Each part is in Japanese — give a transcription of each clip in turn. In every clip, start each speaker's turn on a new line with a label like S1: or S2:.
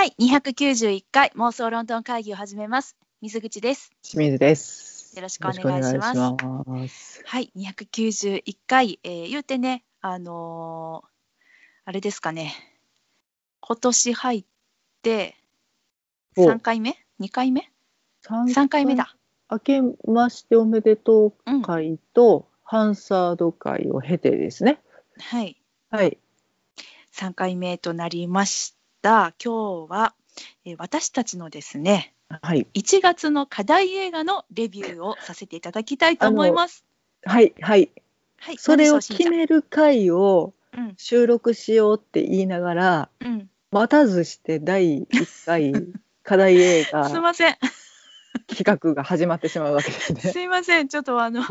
S1: 第291回妄想ロンドン会議を始めます。水口です。
S2: 清水です。
S1: よろしくお願いします。
S2: ます
S1: はい、291回、えー言うてね、あのーあれですかね、今年入って
S2: お
S1: 3回目 ?2 回目？
S2: 三
S1: ?3 回目。だ。
S2: 明けましておめでと
S1: うん
S2: う会と、ハンサード会を経てですね。
S1: はい、
S2: はい。
S1: 3回目となりました。今日は、えー私たちのですね、
S2: はい。
S1: 1月の課題映画のレビューをさせていただきたいと思います。
S2: はい。はい。
S1: はい、
S2: それを決める会を収録しようって言いながら、
S1: うん、うん。
S2: 待たずして第1回 課題映
S1: すい
S2: 画
S1: ません。
S2: 企画が始まってしまうわけですね。
S1: すいません。ちょっとあの、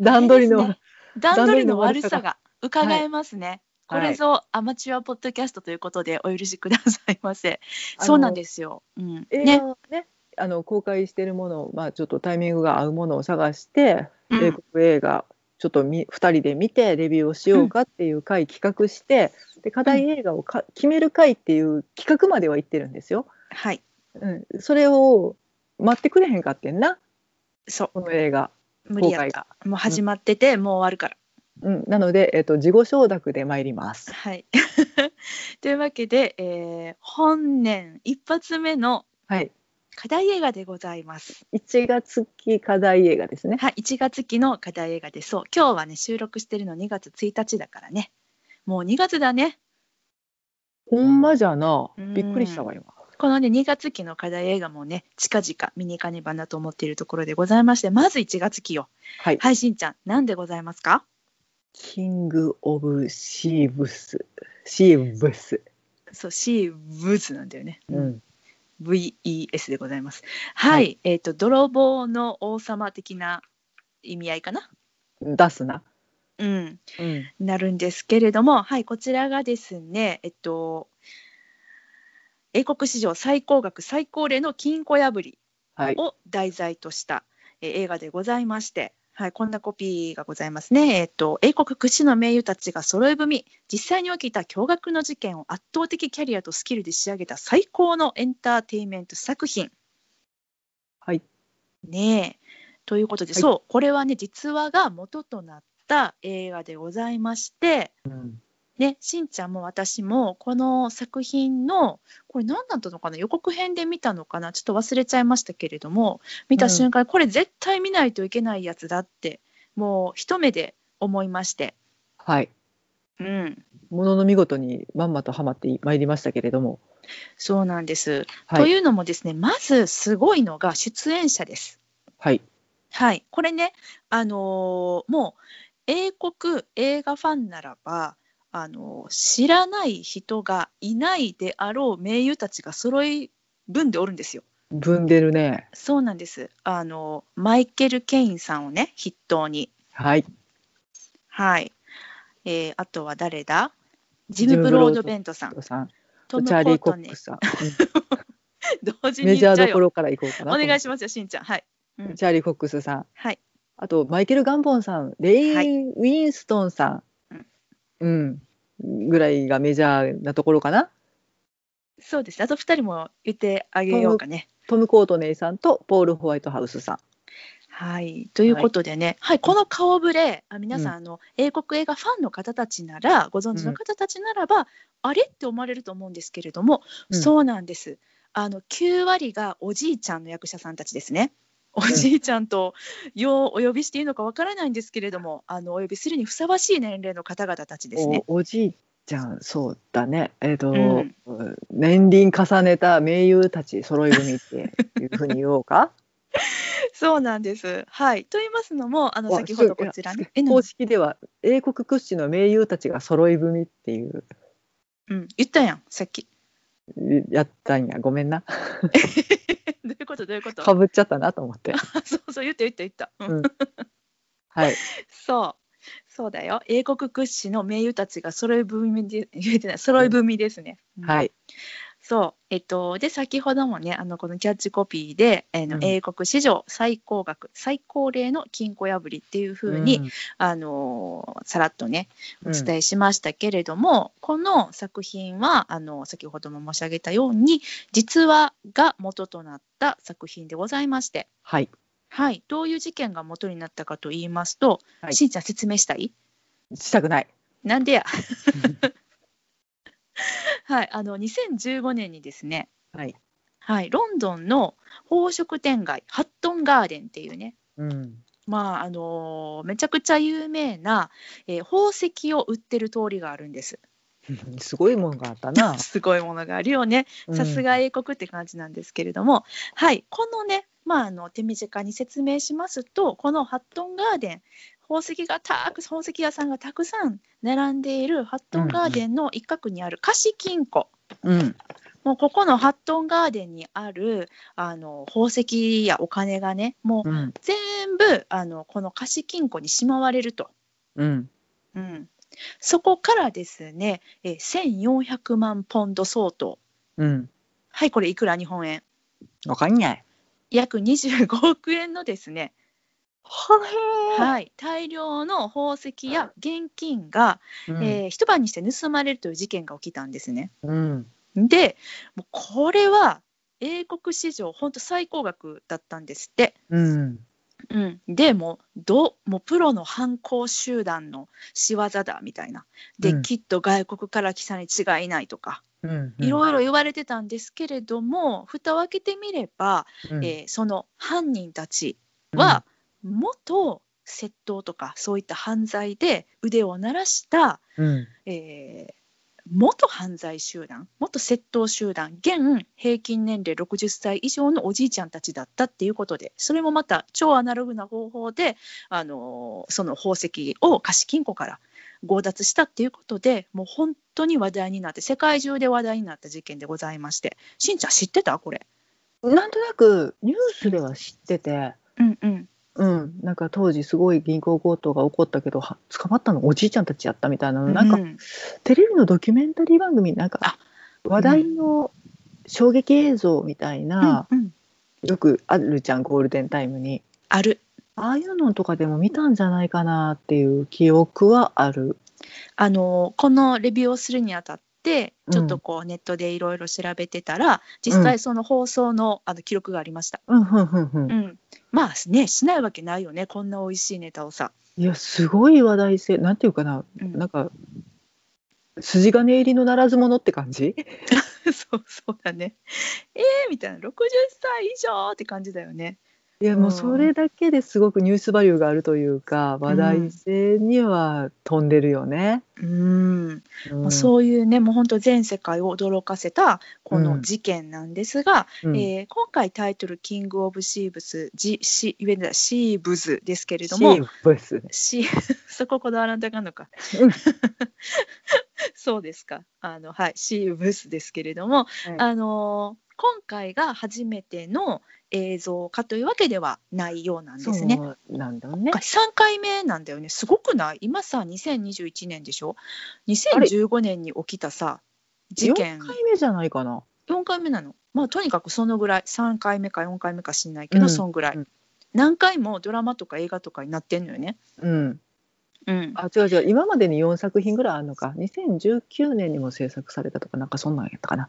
S2: 段取りの
S1: ね段取りの悪さ
S2: 段
S1: が伺えますね。
S2: はい
S1: これぞアマチュアポッドキャストということでお許しくださいませ。そうなんですよ。うん、
S2: 映
S1: ね
S2: ねあの公開しているものを、まあ、ちょっとタイミングが合うものを探して、
S1: うん
S2: 英国映画ちょっとみ2人で見てレビューをしようかっていう回企画して、で課題映画をか決める回っていう企画までは行ってるんですよ。
S1: はい、
S2: うん、それを待ってくれへんかってんな
S1: そう、
S2: この映画。
S1: 無理やった。もう始まってて、もう終わるから。
S2: うん、なので、えっと自己承諾で参ります。
S1: はい。というわけで、えー本年一発目の
S2: はい、
S1: 課題映画でございます。
S2: 1月期課題映画ですね。
S1: はい、1月期の課題映画で、そう、今日はね、収録してるの2月1日だからね。もう2月だね。
S2: ほんまじゃな
S1: うん
S2: びっくりしたわ今。
S1: このね、2月期の課題映画もね、近々見に行かねばなと思っているところでございまして、まず1月期よ。
S2: はい、
S1: はい、しんちゃん、何でございますか？
S2: キング・オブ・シーブス。シーブス。
S1: そう、シーブズなんだよね。
S2: うん。
S1: VES でございます。はい、
S2: は
S1: えっ、と、泥棒の王様的な意味合いかな？
S2: 出すな。
S1: うん、
S2: うん。
S1: なるんですけれども、はい、こちらがですね、えっと、英国史上最高額最高齢の金庫破り
S2: はい。
S1: を題材とした、えー映画でございまして、はい、こんなコピーがございますね。えっと、英国屈指の名優たちが揃い踏み、実際に起きた驚愕の事件を圧倒的キャリアとスキルで仕上げた最高のエンターテインメント作品。
S2: はい。
S1: ねえ。ということで、
S2: はい
S1: そう、これはね、実話が元となった映画でございまして、
S2: うん。
S1: ね、しんちゃんも私もこの作品のこれ何だったのかな？予告編で見たのかな？ちょっと忘れちゃいましたけれども見た瞬間、これ絶対見ないといけないやつだってもう一目で思いまして、
S2: はい。
S1: うん、
S2: ものの見事にまんまとはまってまいりましたけれども。
S1: そうなんです。
S2: はい。
S1: というのもですねまずすごいのが出演者です。
S2: はい。
S1: はい、これね、あのーもう英国映画ファンならば、あのー知らない人がいないであろう名優たちが揃い分でおるんですよ。
S2: ぶんでるね。
S1: そうなんです。あのーマイケル・ケインさんをね筆頭に、
S2: はい。
S1: はいえーあとは誰だ？ジム・ブロードベントさん、
S2: さん。
S1: トム・
S2: チャーリー・コ
S1: コートネ
S2: ックスさん。
S1: 同時
S2: うんメジャー。どころから行こうかな。
S1: お願いしますよ、しんちゃん。はい。うん
S2: チャーリー・コックスさん。
S1: はい。
S2: あと、マイケル・ガンボンさん。レイ・
S1: はい
S2: ウィンストンさん。うん。ぐらいがメジャーなところかな。
S1: そうですね。あと二人も言ってあげようかね。
S2: トム・コートネイさんとポール・ホワイトハウスさん。
S1: はい、ということでね、はい、この顔ぶれ、あ皆さん、あの英国映画ファンの方たちなら、ご存知の方たちならば、あれって思われると思うんですけれども、
S2: うん
S1: そうなんです。あの9割がおじいちゃんの役者さんたちですね。おじいちゃんと、ようお呼びしていいのかわからないんですけれども、あのお呼びするにふさわしい年齢の方々たちですね。
S2: おおじいちゃん、そうだね。えっ、と、
S1: うん
S2: 年輪重ねた名優たち揃い踏みっていうふうに言おうか？
S1: そうなんです。はい、と言いますのも、あの
S2: わ
S1: 先ほどこちらね、え
S2: 公式では英国屈指の名優たちが揃い踏みっていう
S1: うん、言ったやん、さっき。
S2: やったんや。ごめんな。
S1: どういうこと？どういうこと？
S2: かぶっちゃったなと思って。
S1: そうそう言った言った言った。うん
S2: うんはい。
S1: そう。そうだよ。英国屈指の名優たちが揃い踏みで、言えてない、揃い踏みですね。うん
S2: はい。
S1: そう、えっと、で、先ほどもね、あの、このキャッチコピーで、えーの
S2: うん。
S1: 英国史上最高額、最高齢の金庫破りっていうふうに、あのーさらっとね、お伝えしましたけれども、この作品は、あの、先ほども申し上げたように、実話が元となった作品でございまして、
S2: はい。
S1: はい、どういう事件が元になったかと言いますと、
S2: はい。
S1: しんちゃん説明したい？
S2: したくない。
S1: なんでや。はい、あの2015年にですね、
S2: はい。
S1: はい、ロンドンの宝飾店街ハットンガーデンっていうね、
S2: うん。
S1: まああのーめちゃくちゃ有名な、えー宝石を売ってる通りがあるんです。
S2: すごいもんがあったな。
S1: すごいものがあるよね。さすが英国って感じなんですけれども、はい、このね、まあ、あの手短に説明しますと、このハットンガーデン、宝石がたく宝石屋さんがたくさん並んでいるハットンガーデンの一角にある貸金庫。
S2: うん。うん。
S1: もうここのハットンガーデンにあるあの宝石やお金がね、もう
S2: うん。
S1: 全部あのこの貸金庫にしまわれると。
S2: うん。
S1: うん、そこからですね、えー1400万ポンド相当。
S2: うん。
S1: はい、これいくら日本円？
S2: わかんない。
S1: 約25億円のですね、
S2: は
S1: はい、大量の宝石や現金が、
S2: い。
S1: えー一晩にして盗まれるという事件が起きたんですね。
S2: うん。
S1: で、もうこれは英国史上本当最高額だったんですって。
S2: うん。
S1: うん、でもうどもうプロの犯行集団の仕業だみたいなで、
S2: うん
S1: きっと外国から来たに違いないとか
S2: うん。
S1: いろいろ言われてたんですけれども、蓋を開けてみれば、
S2: うん、
S1: えーその犯人たちは元窃盗とかそういった犯罪で腕を鳴らした、
S2: うん。
S1: えー元犯罪集団元窃盗集団現平均年齢60歳以上のおじいちゃんたちだったっていうことでそれもまた超アナログな方法で、あのーその宝石を貸金庫から強奪したっていうことでもう本当に話題になって世界中で話題になった事件でございましてしんちゃん知ってた？これ。
S2: なんとなくニュースでは知ってて、
S1: うんうん
S2: うん、なんか当時すごい銀行強盗が起こったけどは捕まったの？おじいちゃんたちやったみたいなの？なんか、
S1: うん
S2: テレビのドキュメンタリー番組なんか
S1: あ
S2: 話題の衝撃映像みたいな、
S1: うんうん。
S2: よくあるじゃんゴールデンタイムに。
S1: ある。
S2: ああいうのとかでも見たんじゃないかなっていう記憶はある。
S1: あのこのレビューをするにあたっちょっとこうネットでいろいろ調べてたら、実際その放送のあの記録がありました。
S2: うんふんふんふん
S1: うん、まあねしないわけないよねこんな美味しいネタをさ。
S2: いやすごい話題性なんていうかな
S1: うん、
S2: なんか筋金入りのならず者って感じ？
S1: そうそうだね。えー、みたいな60歳以上って感じだよね。
S2: いやもうそれだけですごくニュースバリューがあるというか話題性には飛んでるよね。
S1: うん、
S2: うん。
S1: そういうねもう本当全世界を驚かせたこの事件なんですが、
S2: うん。
S1: えー今回タイトル「キング・オブ・シーブス」ジシシーブズですけれども
S2: シーブス
S1: シ そここだわらんとあかんのか。
S2: うん。
S1: そうですか。あのはいシーブスですけれども、あのー今回が初めての映像化というわけではないようなんですね。
S2: なんだね
S1: 今。回3回目なんだよね。すごくない？今さ2021年でしょ ?2015 年に起きたさ事件
S2: 4回目じゃないかな。
S1: 4回目なの。まあとにかくそのぐらい3回目か4回目か知んないけど、
S2: うん
S1: そんぐらい、
S2: うん
S1: 何回もドラマとか映画とかになってんのよね。
S2: うん。
S1: うん、
S2: あ違う違う今までに4作品ぐらいあるのか2019年にも制作されたとかなんかそんなんやったかな。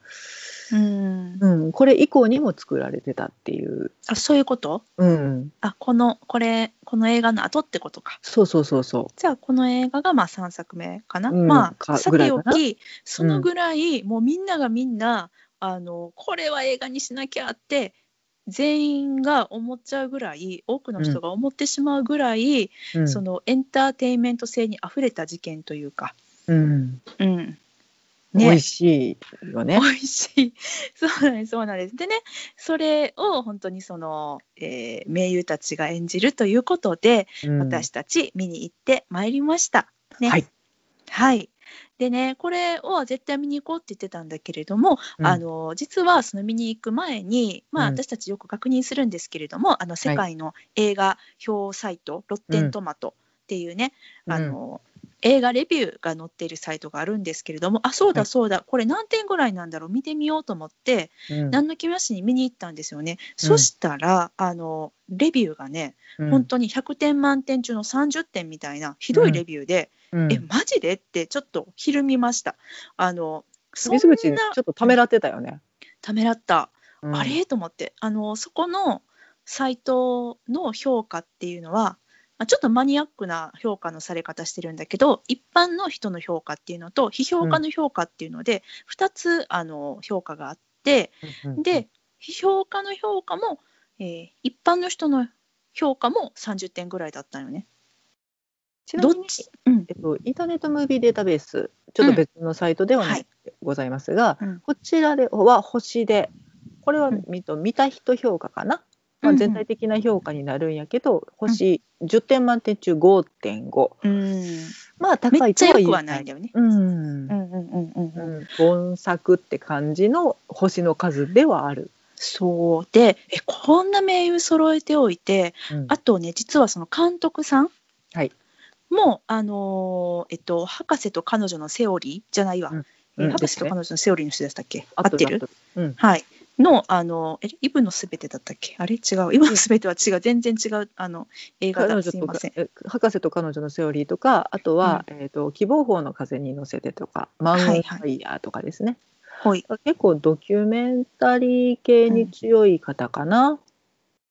S1: うん、
S2: うんこれ以降にも作られてたっていう。
S1: あそういうこと？
S2: うん。
S1: あこのこれこの映画の後ってことか。
S2: そうそうそうそ
S1: じゃあこの映画がまあ3作目かな？
S2: うん
S1: まあ
S2: か
S1: さておきそのぐらい、もうみんながみんなあのこれは映画にしなきゃって全員が思っちゃうぐらい多くの人が思ってしまうぐらい、
S2: う。うん、
S1: そのエンターテインメント性にあふれた事件というか。
S2: うん。
S1: うん
S2: 美
S1: ね
S2: 味しいよね
S1: 美。味しい。そうなんです、そうなんです。でね、それを本当にその、えー名優たちが演じるということで、
S2: うん
S1: 私たち見に行ってまいりました。ね。
S2: はい。
S1: はい。でね、これを絶対見に行こうって言ってたんだけれども、
S2: うん。
S1: あの実はその見に行く前に、まあ、
S2: うん。
S1: 私たちよく確認するんですけれども、あの世界の映画表サイト、ロッテントマトっていうね、
S2: うん。
S1: あの映画レビューが載っているサイトがあるんですけれどもあそう
S2: はい。
S1: だそうだこれ何点ぐらいなんだろう見てみようと思って
S2: うん。
S1: 何の気なしに見に行ったんですよね。
S2: うん。
S1: そしたらあのレビューがね、
S2: うん。
S1: 本当に100点満点中の30点みたいなひどいレビューで、
S2: うん。
S1: えマジで？ってちょっとひるみました。あのそんな
S2: 水口ちょっとためらってたよね。
S1: ためらった、
S2: うん。
S1: あれ？と思って。あのそこのサイトの評価っていうのはまあちょっとマニアックな評価のされ方してるんだけど一般の人の評価っていうのと批評家の評価っていうので、2つあの評価があって
S2: うん
S1: で批評家の評価も、えー一般の人の評価も30点ぐらいだったよね。
S2: ちなみに
S1: どっち、うん。
S2: えっと、インターネットムービーデータベースちょっと別のサイトではない、
S1: はい
S2: ございますが、
S1: うん。
S2: こちらでは星でこれは
S1: うん。
S2: 見た人評価かな、まあ、全体的な評価になるんやけど、星10点満点中5.5
S1: うん。
S2: まあ高いとは言え
S1: ない。んだよね。
S2: うん。
S1: うんうんうんうんうん。
S2: うん、本作って感じの星の数ではある。
S1: そう。でえこんな名優揃えておいて
S2: うん。
S1: あとね実はその監督さん
S2: はい
S1: もあのーえっと博士と彼女のセオリーじゃないわ、
S2: うん。
S1: え
S2: うん
S1: 博士と彼女のセオリーの人でしたっけ、合
S2: あ
S1: ってる？
S2: うん。
S1: はい。のあのえイブのすべてだったっけ？あれ？違う。イブのすべては違う。全然違うあの映画だ。すいません。
S2: え博士と彼女のセオリーとかあとは、えー、と希望法の風に乗せてとかマン・オン・ファイヤーとかですね、
S1: ほい
S2: 結構ドキュメンタリー系に強い方かな、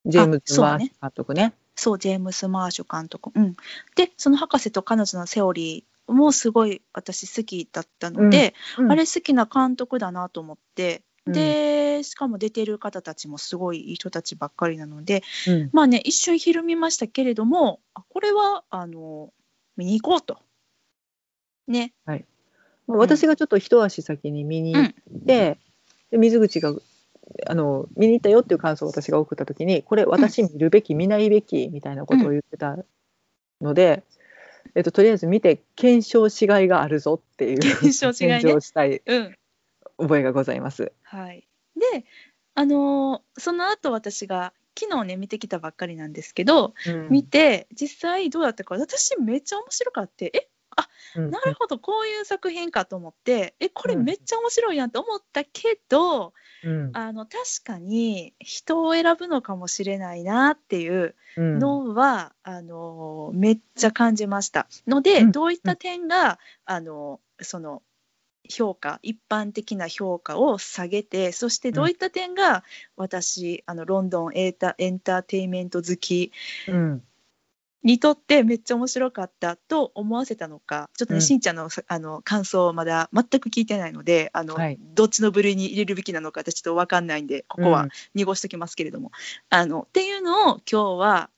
S2: ジェームズ・
S1: そうね。
S2: マーシュ監督ね。
S1: そうジェームス・マーシュ監督、うん、でその博士と彼女のセオリーもすごい私好きだったので、
S2: うん。
S1: あれ好きな監督だなと思って、
S2: うん。
S1: でしかも出てる方たちもすごいいい人たちばっかりなので
S2: うん。
S1: まあね一瞬ひるみましたけれどもあこれはあの見に行こうと。ね。
S2: まあ私がちょっと一足先に見に行って、で水口があの見に行ったよっていう感想を私が送った時にこれ私見るべき、見ないべきみたいなことを言ってたので、えっと、とりあえず見て検証しがいがあるぞっていう
S1: 検証しがいね。
S2: したい
S1: うん。
S2: 覚えがございます。
S1: はい、であのーその後私が昨日ね見てきたばっかりなんですけど、見て実際どうだったか私めっちゃ面白かってえ
S2: うん
S1: なるほどこういう作品かと思ってえこれめっちゃ面白いやんと思ったけど、
S2: うん。
S1: あの確かに人を選ぶのかもしれないなっていう
S2: うん。
S1: のは、あのめっちゃ感じました。ので、
S2: うん。
S1: どういった点が、あのその評価一般的な評価を下げてそしてどういった点が私あのロンドンエータエンターテインメント好き
S2: うん
S1: にとってめっちゃ面白かったと思わせたのかちょっとね、
S2: うん
S1: しんちゃんのさあの感想をまだ全く聞いてないのであの、
S2: はい
S1: どっちの部類に入れるべきなのか私ちょっと分かんないんでここは濁しときますけれども、あのっていうのを今日は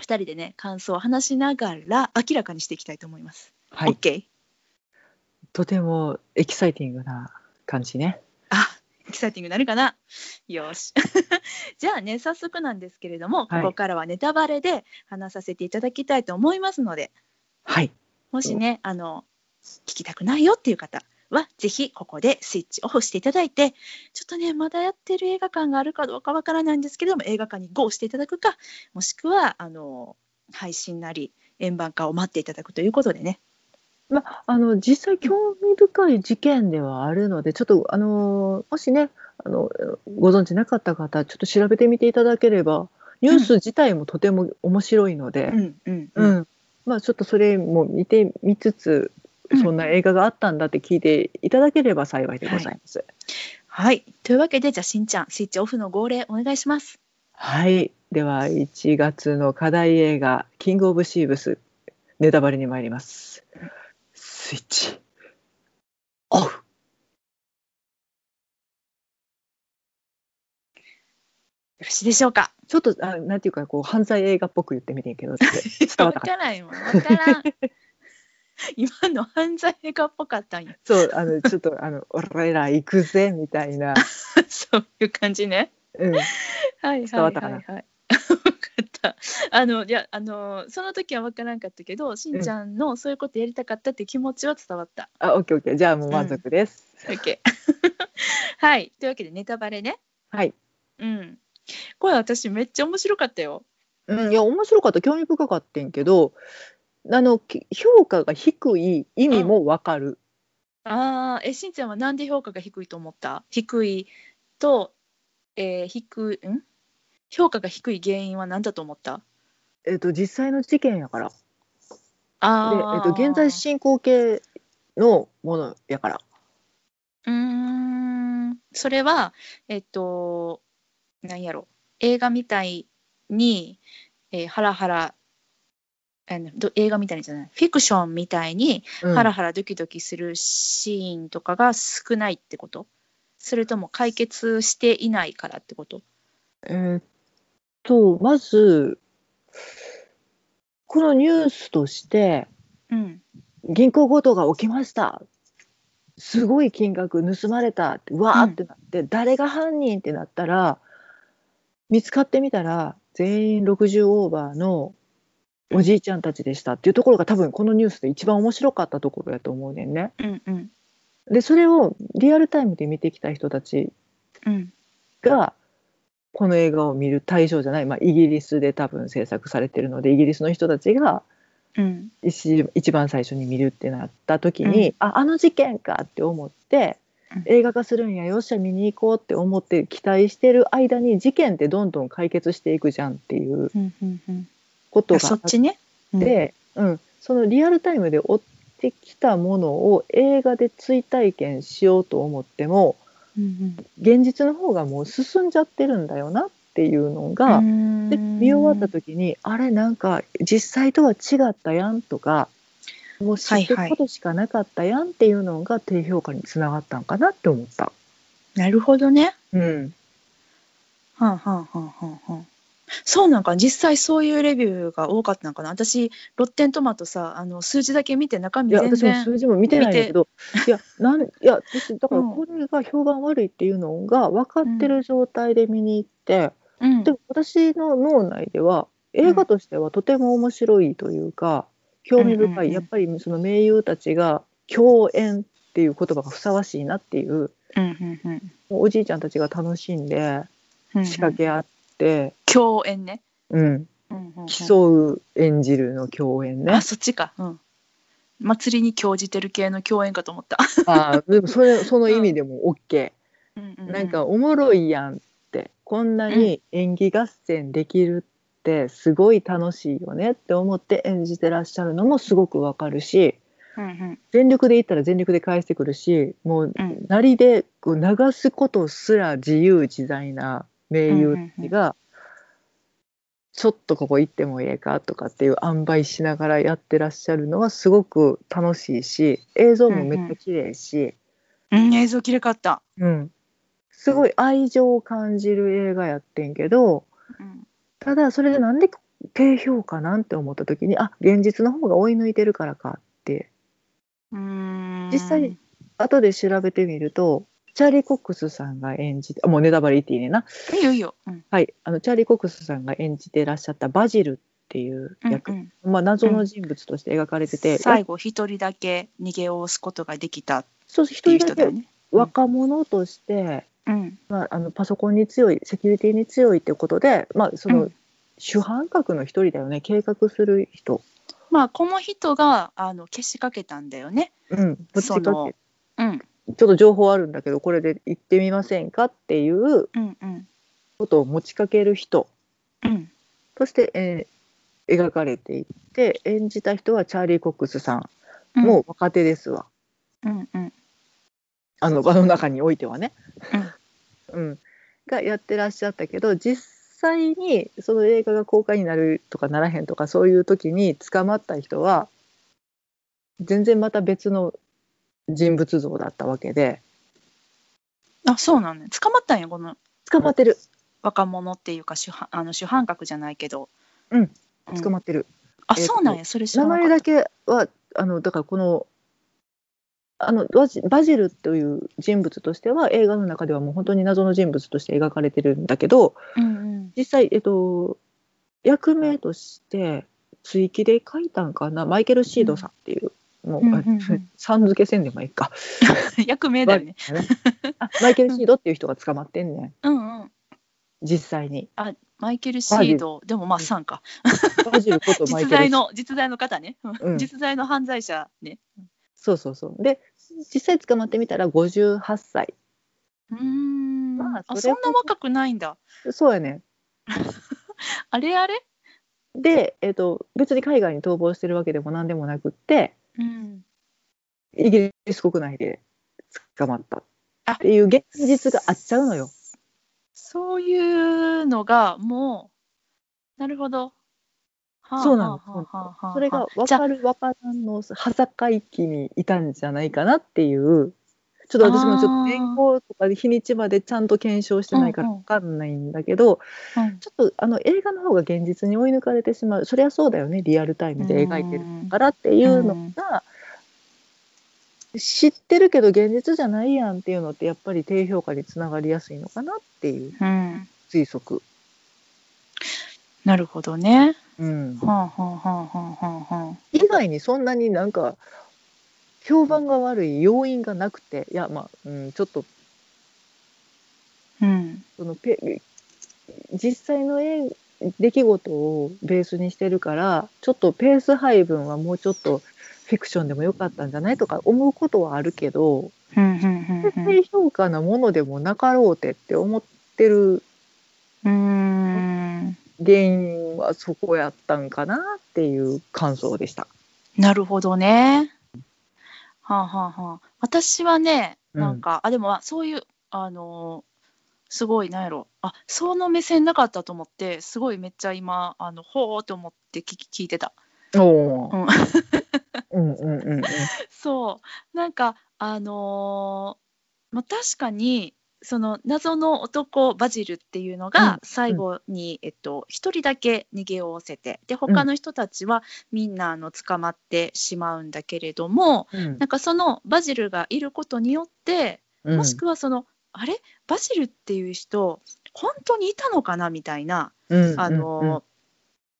S1: 2人でね感想を話しながら明らかにしていきたいと思います。
S2: はい、
S1: OK?
S2: とてもエキサイティングな感じね。
S1: あエキサイティングになるかな？よし。じゃあね早速なんですけれども、
S2: はい。
S1: ここからはネタバレで話させていただきたいと思いますので
S2: はい、
S1: もしね、あの、聞きたくないよっていう方は、ぜひここでスイッチオフしていただいて、ちょっとね、まだやってる映画館があるかどうかわからないんですけれども、映画館に GO していただくか、もしくは、あの、配信なり、円盤化を待っていただくということでね。
S2: まあ、あの実際興味深い事件ではあるのでちょっとあのもしねあのご存知なかった方ちょっと調べてみていただければニュース自体もとても面白いので、
S1: うんうん
S2: う
S1: うん。
S2: んまあ、ちょっとそれも見てみつつ
S1: うん
S2: そんな映画があったんだって聞いていただければ幸いでございます。
S1: はい。というわけで、じゃあ、しんちゃん、スイッチオフの号令お願いします。
S2: はい、では1月の課題映画「キング・オブ・シーブス」ネタバレに参ります。スイッチオフ
S1: よろしいでしょうか？
S2: ちょっとあなんていうかこう犯罪映画っぽく言ってみてんけど 伝わ
S1: わ
S2: ったかな？
S1: からんよ。わからん。今の犯罪映画っぽかったんや。
S2: そうあのちょっとあの俺ら行くぜみたいな、
S1: そういう感じね。
S2: うん、
S1: はいはい
S2: 伝わったかな？
S1: はいはい。った。あのいやあのその時は分からんかったけど、しんちゃんのそういうことやりたかったって気持ちは伝わった。
S2: あオッケーオッケーじゃあもう満足です、
S1: オッケー。はい。というわけでネタバレね。
S2: はい、
S1: うん。これ私めっちゃ面白かったよ。
S2: うん、いや面白かった興味深かったんけどあのき評価が低い意味もわかる。
S1: ああ、え、しんちゃんはなんで評価が低いと思った？低いと、えー低い、ん？評価が低い原因は何だと思った？
S2: えっと実際の事件やから。で、
S1: ああ、
S2: えっと現在進行形のものやから。
S1: うーん、それは、えっと、なんやろ、映画みたいに、えーハラハラ、映画みたいにじゃない、フィクションみたいに
S2: うん。
S1: ハラハラドキドキするシーンとかが少ないってこと？それとも解決していないからってこと？
S2: えーっとまずこのニュースとして
S1: うん。
S2: 銀行強盗が起きましたすごい金額盗まれたってうわーってなって、誰が犯人ってなったら見つかってみたら全員60オーバーのおじいちゃんたちでしたっていうところが多分このニュースで一番面白かったところやと思うねんね。
S1: うんうん。
S2: でそれをリアルタイムで見てきた人たち
S1: うん。
S2: がこの映画を見る対象じゃない、まあ、イギリスで多分制作されてるのでイギリスの人たちが
S1: うん。
S2: 一一番最初に見るってなった時に、
S1: うん
S2: ああの事件かって思って
S1: うん
S2: 映画化するんやよっしゃ見に行こうって思って期待してる間に事件ってどんどん解決していくじゃんっていう。ことが
S1: あそっちね。うん、
S2: で、うん、そのリアルタイムで追ってきたものを映画で追体験しようと思っても
S1: うん
S2: 現実の方がもう進んじゃってるんだよなっていうの
S1: う
S2: が、
S1: ん、
S2: で見終わった時にあれなんか実際とは違ったやんとかもう知ってることしかなかったやんっていうのが低評価につながったんかなって思った。
S1: なるほどね。
S2: うん、
S1: はんはんはんはんはん。そうなんか実際そういうレビューが多かったのかな。私ロッテントマトさあの数字だけ見て中身
S2: いや私も数字も見てないんだけどいやなんいや私だから
S1: うん。
S2: これが評判悪いっていうのが分かってる状態で見に行って、
S1: うん。
S2: で私の脳内では映画としてはとても面白いというか、興味深い、
S1: うんうんうん
S2: やっぱりその名優たちが共演っていう言葉がふさわしいなっていう
S1: うん。うんうん
S2: もうおじいちゃんたちが楽しんで
S1: うん
S2: 仕掛け合って、
S1: 共演ね。
S2: うん
S1: うんうんうん
S2: 競う演じるの共演ね
S1: あ。そっちか。うん。祭りに興じてる系の共演かと思った。
S2: あーでもそれその意味でも OK、
S1: うんうう
S2: なんかおもろいやんってこんなに演技合戦できるってすごい楽しいよねって思って演じてらっしゃるのもすごくわかるし
S1: うんうん
S2: 全力で言ったら全力で返してくるしもう
S1: うん
S2: なりでこう流すことすら自由自在な名優がちょっとここ行ってもええかとかっていう塩梅しながらやってらっしゃるのはすごく楽しいし映像もめっちゃ綺麗し。
S1: うん、映像きれかった。
S2: うん、すごい愛情を感じる映画やってんけど
S1: うん。
S2: ただそれでなんで低評価なんて思った時にあ現実の方が追い抜いてるからかって。
S1: うーん。
S2: 実際後で調べてみるとチャーリー・コックスさんが演じてあもうネタバレ言っていいねんな。い
S1: いよいいよ。うん。
S2: はい。あのチャーリー・コックスさんが演じてらっしゃったバジルっていう役、
S1: うん
S2: まあ、謎の人物として描かれてて、
S1: 最後一人だけ逃げおすことができたっ
S2: そう
S1: ていう
S2: 一人だけ
S1: 人だよね。
S2: 若者として、
S1: うん。
S2: まあ、あのパソコンに強いセキュリティに強いってことで、まあ、その、
S1: うん。
S2: 主犯格の一人だよね。計画する人。
S1: まあこの人があのけしかけたんだよね。
S2: うん、どっちかって
S1: そのうん
S2: ちょっと情報あるんだけどこれで行ってみませんかっていうことを持ちかける人。
S1: うん。
S2: として、えー描かれていって演じた人はチャーリー・コックスさん、
S1: うん。
S2: もう若手ですわ。
S1: うんうん。
S2: あの場の中においてはね、
S1: うん。
S2: うん、がやってらっしゃったけど実際にその映画が公開になるとかならへんとかそういう時に捕まった人は全然また別の人物像だったわけで。
S1: あそうなんね捕まったんやこの。
S2: 捕まってる。
S1: 若者っていうか主犯あの主犯格じゃないけど。
S2: うん。
S1: うん。
S2: 捕まってる。
S1: あ
S2: えっと
S1: そうなんや。それ知
S2: 名
S1: らなかった。
S2: 前だけはあのだからこのあのバジバジルという人物としては映画の中ではもう本当に謎の人物として描かれてるんだけど
S1: うんうん。
S2: 実際、えっと、役名として追記で書いたんかな。マイケル・シードさんっていう。もう、
S1: うんうんうん。
S2: さん付けせんでもいいか、
S1: 役名だよね。
S2: あマイケル・シードっていう人が捕まってんねん。
S1: うんうん。
S2: 実際に。
S1: あマイケル・シード。でもまあ3か。
S2: バジルこと マイケル
S1: 実在の実在の方ね、
S2: うん。
S1: 実在の犯罪者ね。
S2: そうそうそう。で実際捕まってみたら58歳。
S1: うーん、
S2: まあ
S1: あ
S2: そ
S1: そんな若くないんだ。
S2: そうやね。
S1: あれあれ？
S2: で、えっと別に海外に逃亡してるわけでも何でもなくって
S1: うん。
S2: イギリス国内で捕まった。っていう現実があっちゃうのよ。
S1: そういうのがもうなるほど。はあ
S2: そうなの。
S1: はあは
S2: それが分かる分からんの端境期にいたんじゃないかなっていうちょっと私もちょっと年号とかで日にちまでちゃんと検証してないから分かんないんだけど、
S1: うん。
S2: ちょっとあの映画の方が現実に追い抜かれてしまう。そりゃそうだよね。リアルタイムで描いてるからっていうのが、知ってるけど現実じゃないやんっていうのってやっぱり低評価につながりやすいのかなっていう
S1: うん、
S2: 推測。
S1: なるほどね。
S2: うん、
S1: はあはあはあはあはあはあ。
S2: 以外にそんなになんか評判が悪い要因がなくていやまあ、うん、ちょっと
S1: うん
S2: そのペ実際のえ出来事をベースにしてるからちょっとペース配分はもうちょっとフィクションでもよかったんじゃないとか思うことはあるけど
S1: うんうんうんうん
S2: 低評価なものでもなかろうてって思ってる原因はそこやったんかなっていう感想でした。
S1: なるほどね。はあ、はあはあ、私はね、
S2: うん。
S1: なんか、あ、でも、あそういう、あのーすごい、なんやろ、あ、その目線なかったと思って、すごいめっちゃ今、あの、ほーって思って聞き聞いてた。
S2: お
S1: うん。
S2: うんうんうんうん。
S1: そう、なんか、あのーまあ、確かに、その謎の男バジルっていうの
S2: うん。
S1: が最後に、えっと、一人だけ逃げおおせてで他の人たちはみんなあの捕まってしまうんだけれども、
S2: うん。
S1: なんかそのバジルがいることによって
S2: うん。
S1: もしくはその、あれ？バジルっていう人本当にいたのかな？みたいな、
S2: うん
S1: あの
S2: うん。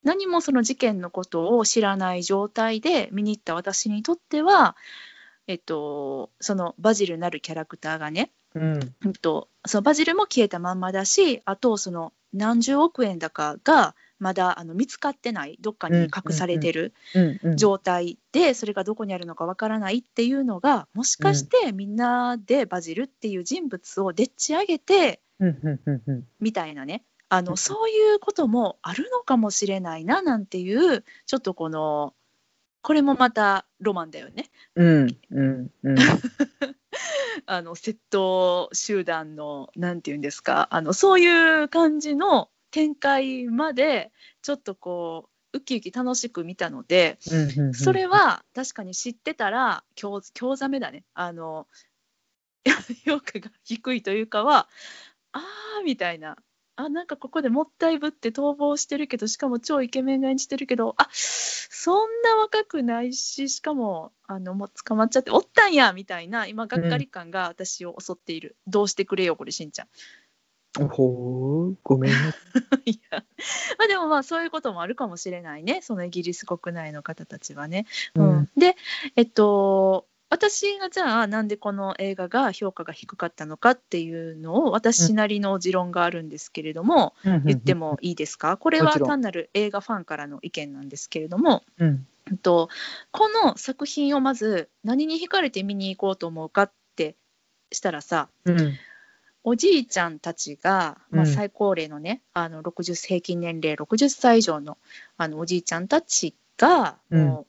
S1: 何もその事件のことを知らない状態で見に行った私にとっては、えっと、そのバジルなるキャラクターがね、
S2: うん。
S1: うんと、そのバジルも消えたまんまだしあとその何十億円だかがまだあの見つかってないどっかに隠されてる状態でそれがどこにあるのかわからないっていうのがもしかしてみんなでバジルっていう人物をでっち上げてみたいなね。あ
S2: うん。
S1: のそういうこともあるのかもしれないななんていうちょっとこのこれもまたロマンだよね。
S2: うんうんうん
S1: あの窃盗集団のなんていうんですかあのそういう感じの展開までちょっとこうウキウキ楽しく見たのでそれは確かに知ってたら興興ざめだね。あの 評価が低いというかはあーみたいなあなんかここでもったいぶって逃亡してるけどしかも超イケメンが演じてるけどあそんな若くないししかもあのもう捕まっちゃっておったんやみたいな今がっかり感が私を襲っている、どうしてくれよこれしんちゃん。
S2: ほうごめんね。
S1: いやまあでもまあそういうこともあるかもしれないねそのイギリス国内の方たちはね。うんでえっと私がじゃあなんでこの映画が評価が低かったのかっていうのを私なりの持論があるんですけれども、言ってもいいですか？これは単なる映画ファンからの意見なんですけれども、
S2: うん。
S1: とこの作品をまず何に惹かれて見に行こうと思うかってしたらさ
S2: うん。
S1: おじいちゃんたちが、まあ、
S2: うん。
S1: 最高齢のね、あの60平均年齢60歳以上のあのおじいちゃんたちが、
S2: うん。
S1: もう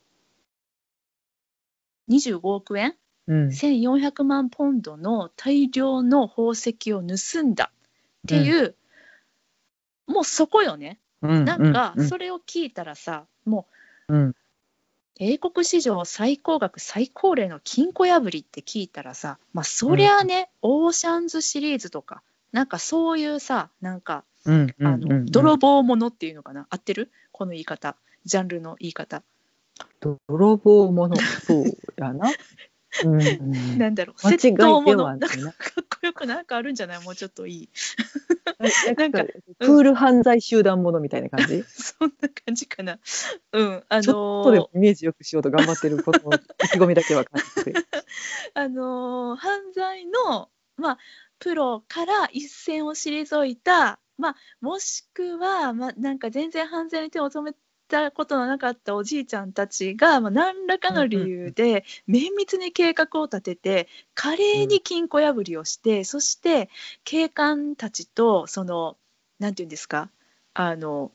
S1: 25億円？
S2: うん。
S1: 1400万ポンドの大量の宝石を盗んだ。っていう、もうそこよね。
S2: うん。
S1: なんか
S2: うん。
S1: それを聞いたらさ、も
S2: うん。
S1: う英国史上最高額最高齢の金庫破りって聞いたらさまあそりゃあね、オーシャンズシリーズとかなんかそういうさなんか
S2: うん。うん。
S1: あの
S2: うん。
S1: 泥棒者っていうのかな？合ってる？この言い方。ジャンルの言い方、
S2: 泥棒者そうやな。うん。うん
S1: なんだろう。
S2: 間違い
S1: 窃盗
S2: で
S1: 者なんか。かっこよくなんかあるんじゃない？もうちょっといい。
S2: なんか
S1: なんか
S2: クール犯罪集団ものみたいな感じ？
S1: そんな感じかな。うんあのー。
S2: ちょっとでもイメージよくしようと頑張ってることの意気込みだけは感じて。
S1: あのー犯罪の、まあ、プロから一線を退いたまあ、もしくは、まあ、なんか全然犯罪に手を染めたことのなかったおじいちゃんたちが、まあ、何らかの理由で綿密に計画を立てて華麗に金庫破りをして、そして警官たちとそのなんていうんですかあの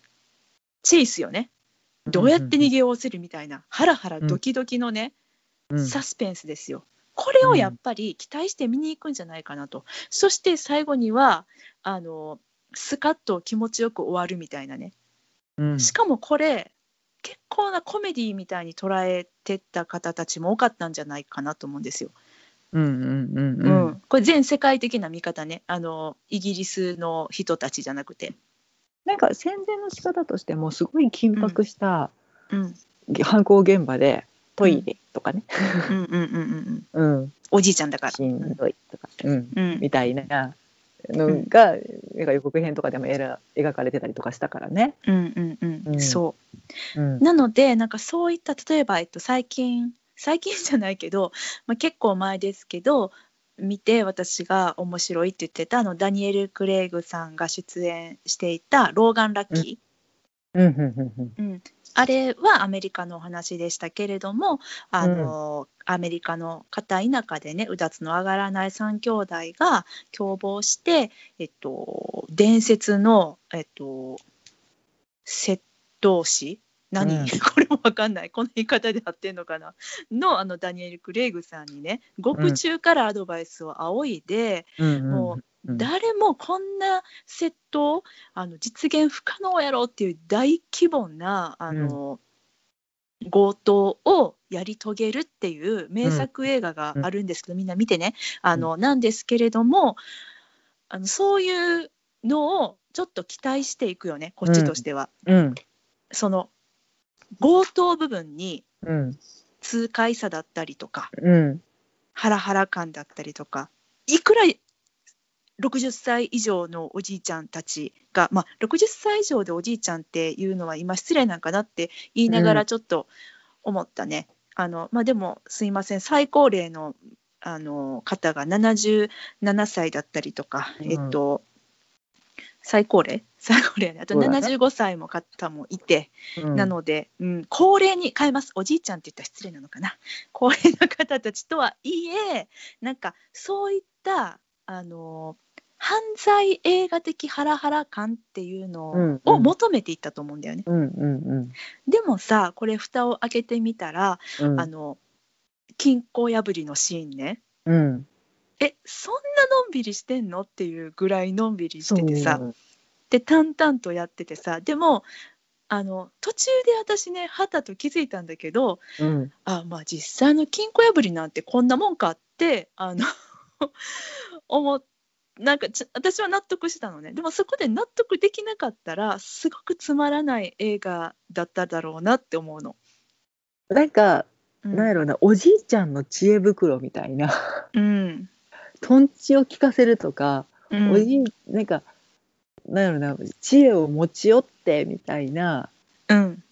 S1: チェイスよね。どうやって逃げおおせるみたいな、ハラハラドキドキのね、サスペンスですよ。これをやっぱり期待して見に行くんじゃないかなと、そして最後にはあのスカッと気持ちよく終わるみたいなね、うん、しかもこれ結構なコメディみたいに捉えてた方たちも多かったんじゃないかなと思うんですよ。
S2: うんうんうんうん、
S1: これ全世界的な見方ね。あのイギリスの人たちじゃなくて。
S2: なんか宣伝の仕方としてもすごい緊迫した、うん、犯行現場でトイレとかね、
S1: うんうんうんうん、うん、おじいちゃんだから。
S2: しんどいとか、うん。うん、みたいなのが、うん、予告編とかでも描かれてたりとかしたからね。
S1: うんうんうん、うん、そう、うん、なのでなんかそういった例えば、えっと、最近最近じゃないけど、まあ、結構前ですけど見て私が面白いって言ってたあのダニエル・クレイグさんが出演していた「ローガン・ラッキー」うん、あれはアメリカのお話でしたけれどもあの、うん、アメリカの片田舎でねうだつの上がらない3兄弟が共謀して、えっと、伝説の、えっと、窃盗師？何、うん、これも分かんない。この言い方で合ってんのかな？のあのダニエル・クレイグさんにね獄中からアドバイスを仰いで、うん、もう誰もこんな窃盗あの実現不可能やろっていう大規模なあの、うん、強盗をやり遂げるっていう名作映画があるんですけど、みんな見てね。あの、なんですけれどもあのそういうのをちょっと期待していくよねこっちとしては。その強盗部分に痛快さだったりとか、うん、ハラハラ感だったりとかいくら60歳以上のおじいちゃんたちが、まあ、60歳以上でおじいちゃんっていうのは今失礼なんかなって言いながらちょっと思ったね。うん、あのまあ、でもすいません。最高齢のあの方が77歳だったりとか、うん、えっと最高齢？最高齢あと75歳も方もいて、ね、なので、うん、高齢に変えます。おじいちゃんって言ったら失礼なのかな。高齢の方たちとはいえなんかそういったあの犯罪映画的ハラハラ感っていうのを求めていったと思うんだよね。
S2: うんうんうん、
S1: でもさこれ蓋を開けてみたら、うん、あの金庫破りのシーンね、
S2: うん、
S1: えそんなのんびりしてんのっていうぐらいのんびりしててさ。で淡々とやっててさ。でもあの途中で私ねはたと気づいたんだけど、うん、あまあ実際の金庫破りなんてこんなもんかってあの 思って。なんか私は納得したのね。でもそこで納得できなかったらすごくつまらない映画だっただろうなって思うの。
S2: なんか、うん、なんやろうなおじいちゃんの知恵袋みたいな、
S1: うん、
S2: とんちを聞かせるとか、うん、おじなんかなんやろうな知恵を持ち寄ってみたいな、
S1: うん、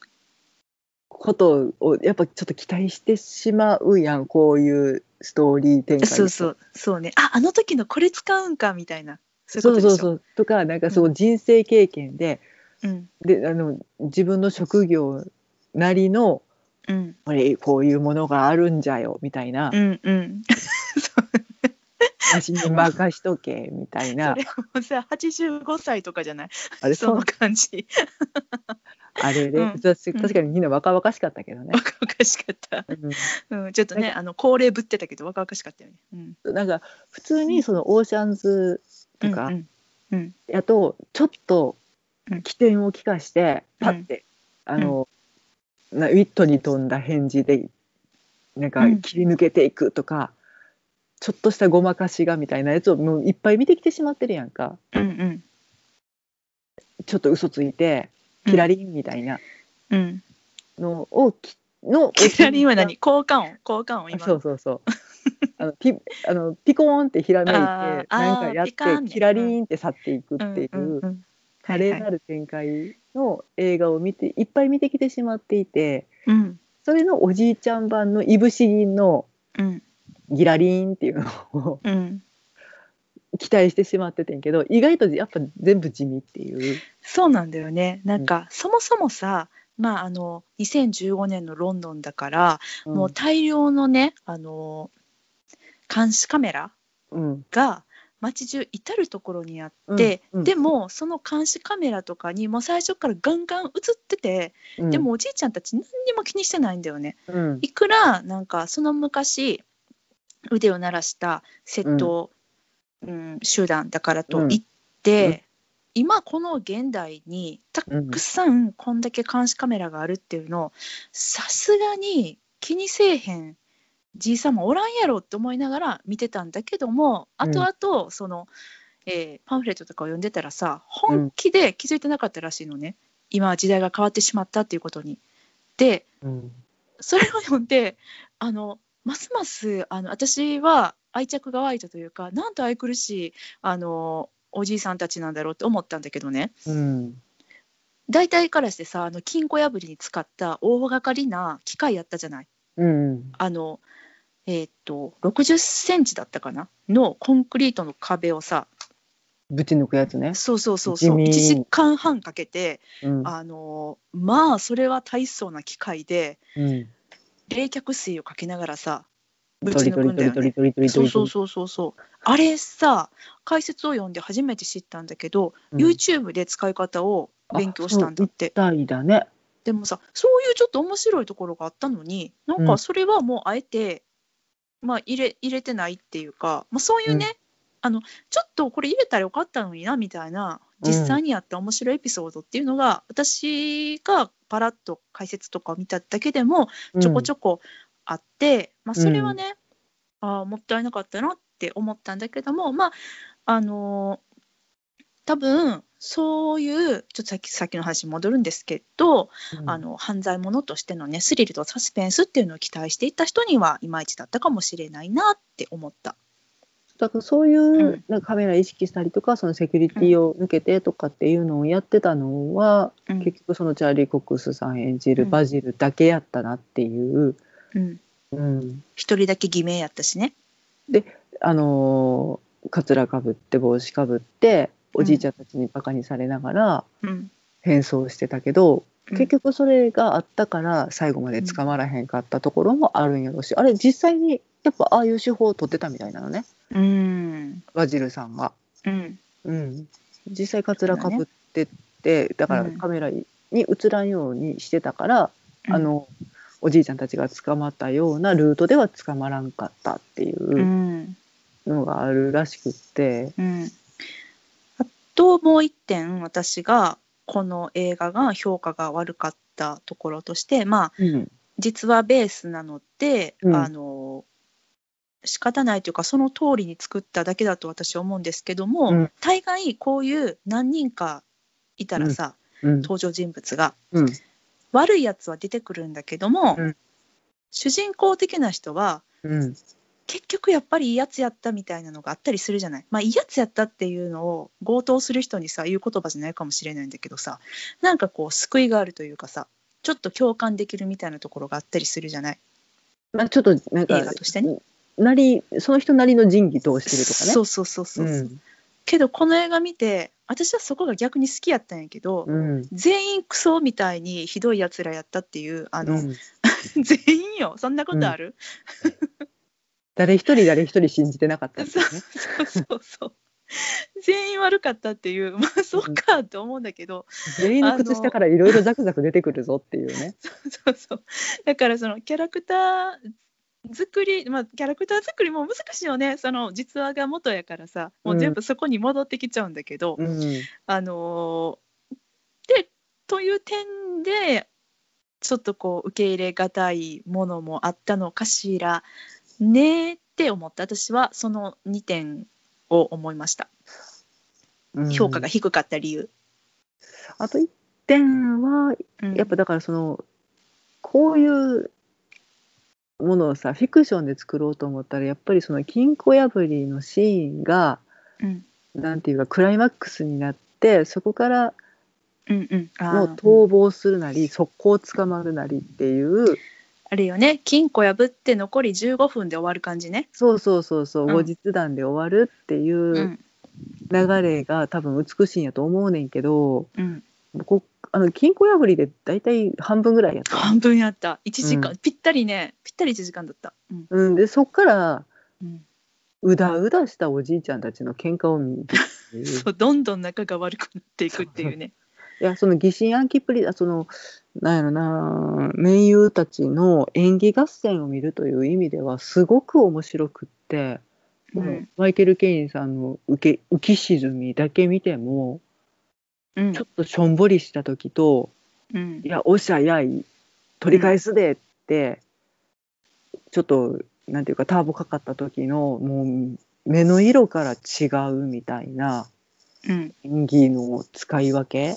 S2: ことをやっぱちょっと期待してしまうやんこういうストーリー展開
S1: そうそう。そうね。ああの時のこれ使うんかみたいな。
S2: そうそうそうとかなんかそう人生経験でうん、であの自分の職業なりの、
S1: うん、
S2: これこういうものがあるんじゃよみたいな、
S1: うんうん、
S2: 私に任しとけみたいな。
S1: それもさ85歳とかじゃない？あれその感じ。
S2: あれで、うん、確かにみんな若々しかったけどね。
S1: 若々しかった。うん、うん、ちょっとね、あの高齢ぶってたけど若々しかったよね。
S2: うん、なんか普通にそのオーシャンズとか、うんうん、やとちょっと起点を利かしてパッて、あの、なウィットに富んだ返事でなんか切り抜けていくとか。ちょっとしたごまかしがみたいなやつをもういっぱい見てきてしまってるやんか、
S1: うんうん、
S2: ちょっと嘘ついてキラリンみたいな。のをき
S1: のキラリンは何？効果音？効果音今
S2: そうそうそう。あのピ あのピコーンってひらめいてなんかやってキラリンって去っていくっていう華麗なる展開の映画を見ていっぱい見てきてしまっていて、
S1: うん、
S2: それのおじいちゃん版のいぶし銀のギラリンっていうのを、
S1: うん、
S2: 期待してしまっててんけど意外とやっぱ全部地味っていう。
S1: そうなんだよね。なんか、そもそもさまああの2015年のロンドンだから、もう大量のねあの監視カメラ
S2: うん。
S1: が街中至る所にあって、
S2: うん。うん。
S1: でもその監視カメラとかにもう最初からガンガン映ってて、
S2: うん。
S1: でもおじいちゃんたち何にも気にしてないんだよね。
S2: うん。
S1: いくらなんかその昔腕を鳴らした窃盗、うん集団だからといって、
S2: うん。
S1: 今この現代にたくさんこんだけ監視カメラがあるっていうのをさすがに気にせえへんじいさんもおらんやろって思いながら見てたんだけども
S2: うん。
S1: 後々その、えーパンフレットとかを読んでたらさ本気で気づいてなかったらしいのね、今は時代が変わってしまったっていうことに。で
S2: うん。
S1: それを読んであのますますあの私は愛着が湧いたというかなんと愛くるしいあのおじいさんたちなんだろうって思ったんだけどね。
S2: うん。
S1: 大体からしてさあの金庫破りに使った大掛かりな機械やったじゃない。
S2: うん
S1: あのえーっと60センチだったかな？のコンクリートの壁をさ。
S2: ぶち抜くやつね。
S1: そうそうそうそう。
S2: 地味。
S1: 1時間半かけて
S2: うん。
S1: あのまあそれは大層な機械で
S2: うん。
S1: 冷却水をかけながらさぶち抜くんだよね
S2: トリトリトリ。トリトリトリ
S1: そうそうそうそうそうあれさ解説を読んで初めて知ったんだけど、
S2: うん
S1: YouTube で使い方を勉強したんだって
S2: あそう一体だね。
S1: でもさそういうちょっと面白いところがあったのにな
S2: ん
S1: かそれはもうあえて、まあ入れ入れてないっていうか、まあ、そういうね、
S2: うん
S1: あのちょっとこれ入れたらよかったのになみたいな実際にあった面白いエピソードっていうのが、私がパラッと解説とかを見ただけでもちょこち
S2: ょ
S1: ょこあって、まあ、それはね、あーもったいなかったなって思ったんだけどもまああのー多分そういうちょっとさっきさっきの話に戻るんですけど、あの犯罪者としてのねスリルとサスペンスっていうのを期待していた人にはいまいちだったかもしれないなって思った。
S2: だからそういううん。なんかカメラ意識したりとかそのセキュリティを抜けてとかっていうのをやってたのは、
S1: うん。
S2: 結局そのチャーリー・コックスさん演じる
S1: うん。
S2: バジルだけやったなっていう、
S1: うん、
S2: うん。
S1: 一人だけ偽名やったしね。
S2: あのーかつらかぶって帽子かぶっておじいちゃんたちにバカにされながら
S1: うん。
S2: 変装してたけど、
S1: うん。
S2: 結局それがあったから最後まで捕まらへんかったところもあるんやろうし、あれ実際にやっぱああいう手法を取ってたみたいなのね。
S1: うん。
S2: バジルさんが。
S1: うん。
S2: うん、実際かつらかぶってってだから
S1: うん
S2: カメラに映らんようにしてたから、
S1: うん。
S2: あのおじいちゃんたちが捕まったようなルートでは捕まらんかったっていううん。のがあるらしくって。
S1: うん、あともう一点私がこの映画が評価が悪かったところとしてまあ
S2: うん。
S1: 実はベースなので、
S2: うん。
S1: あの仕方ないというかその通りに作っただけだと私は思うんですけども、
S2: うん。
S1: 大概こういう何人かいたらさ、
S2: うん。
S1: 登場人物が
S2: うん
S1: 悪いやつは出てくるんだけども、
S2: うん
S1: 主人公的な人は
S2: うん
S1: 結局やっぱりいいやつやったみたいなのがあったりするじゃない。まあいいやつやったっていうのを強盗する人にさ言う言葉じゃないかもしれないんだけどさなんかこう救いがあるというかさちょっと共感できるみたいなところがあったりするじゃない
S2: まあ、ちょっとなんか
S1: 映画としてね。
S2: なりその人なりの仁義通してるとかね。
S1: そうそうそうそう。
S2: うん
S1: けどこの映画見て私はそこが逆に好きやったんやけど、
S2: うん。
S1: 全員クソみたいにひどいやつらやったっていうあの、
S2: うん。
S1: 全員よ。そんなことある、
S2: 誰一人誰一人信じてなかったね。
S1: そうそうそう。全員悪かったっていう。まあそうかって思うんだけど、
S2: 全員の靴下からいろいろザクザク出てくるぞっていうね。
S1: そうそう。だからそのキャラクター作り、まあ、キャラクター作りも難しいよね。その実話が元やからさもう全部そこに戻ってきちゃうんだけど、
S2: うん。
S1: あのーでという点でちょっとこう受け入れがたいものもあったのかしらねって思った。私はその2点を思いました。
S2: うん。
S1: 評価が低かった理由。
S2: あと一点は
S1: うん。
S2: やっぱだからそのこういうものをさフィクションで作ろうと思ったらやっぱりその金庫破りのシーンが
S1: うん。
S2: なんていうかクライマックスになってそこから
S1: うんうん、あ
S2: もう
S1: ー
S2: 逃亡するなり速攻捕まるなりっていう。
S1: あれよね。金庫破って残り15分で終わる感じね。
S2: そうそうそうそう。
S1: うん。
S2: 後日談で終わるっていうう、
S1: ん。
S2: 流れが多分美しいんやと思うねんけど
S1: うん、
S2: こあの金庫破りで大体半分ぐらいやった。
S1: 半分やった。1時間、
S2: うん。
S1: ぴったりね。ぴったり1時間だった、うん。
S2: うん、でそっから
S1: うん、
S2: うだうだしたおじいちゃんたちの喧嘩を見て
S1: そうどんどん仲が悪くなっていくっていうね。
S2: いやその疑心暗鬼っぷりあそのなんやろな名優たちの演技合戦を見るという意味ではすごく面白くって、
S1: うん。
S2: マイケル・ケインさんの受け浮き沈みだけ見ても
S1: うん。
S2: ちょっとしょんぼりした時と
S1: うん「
S2: いやおっしゃやい取り返すで」って、ちょっとなんていうかターボかかった時のもう目の色から違うみたいな
S1: うん。
S2: 演技の使い分け。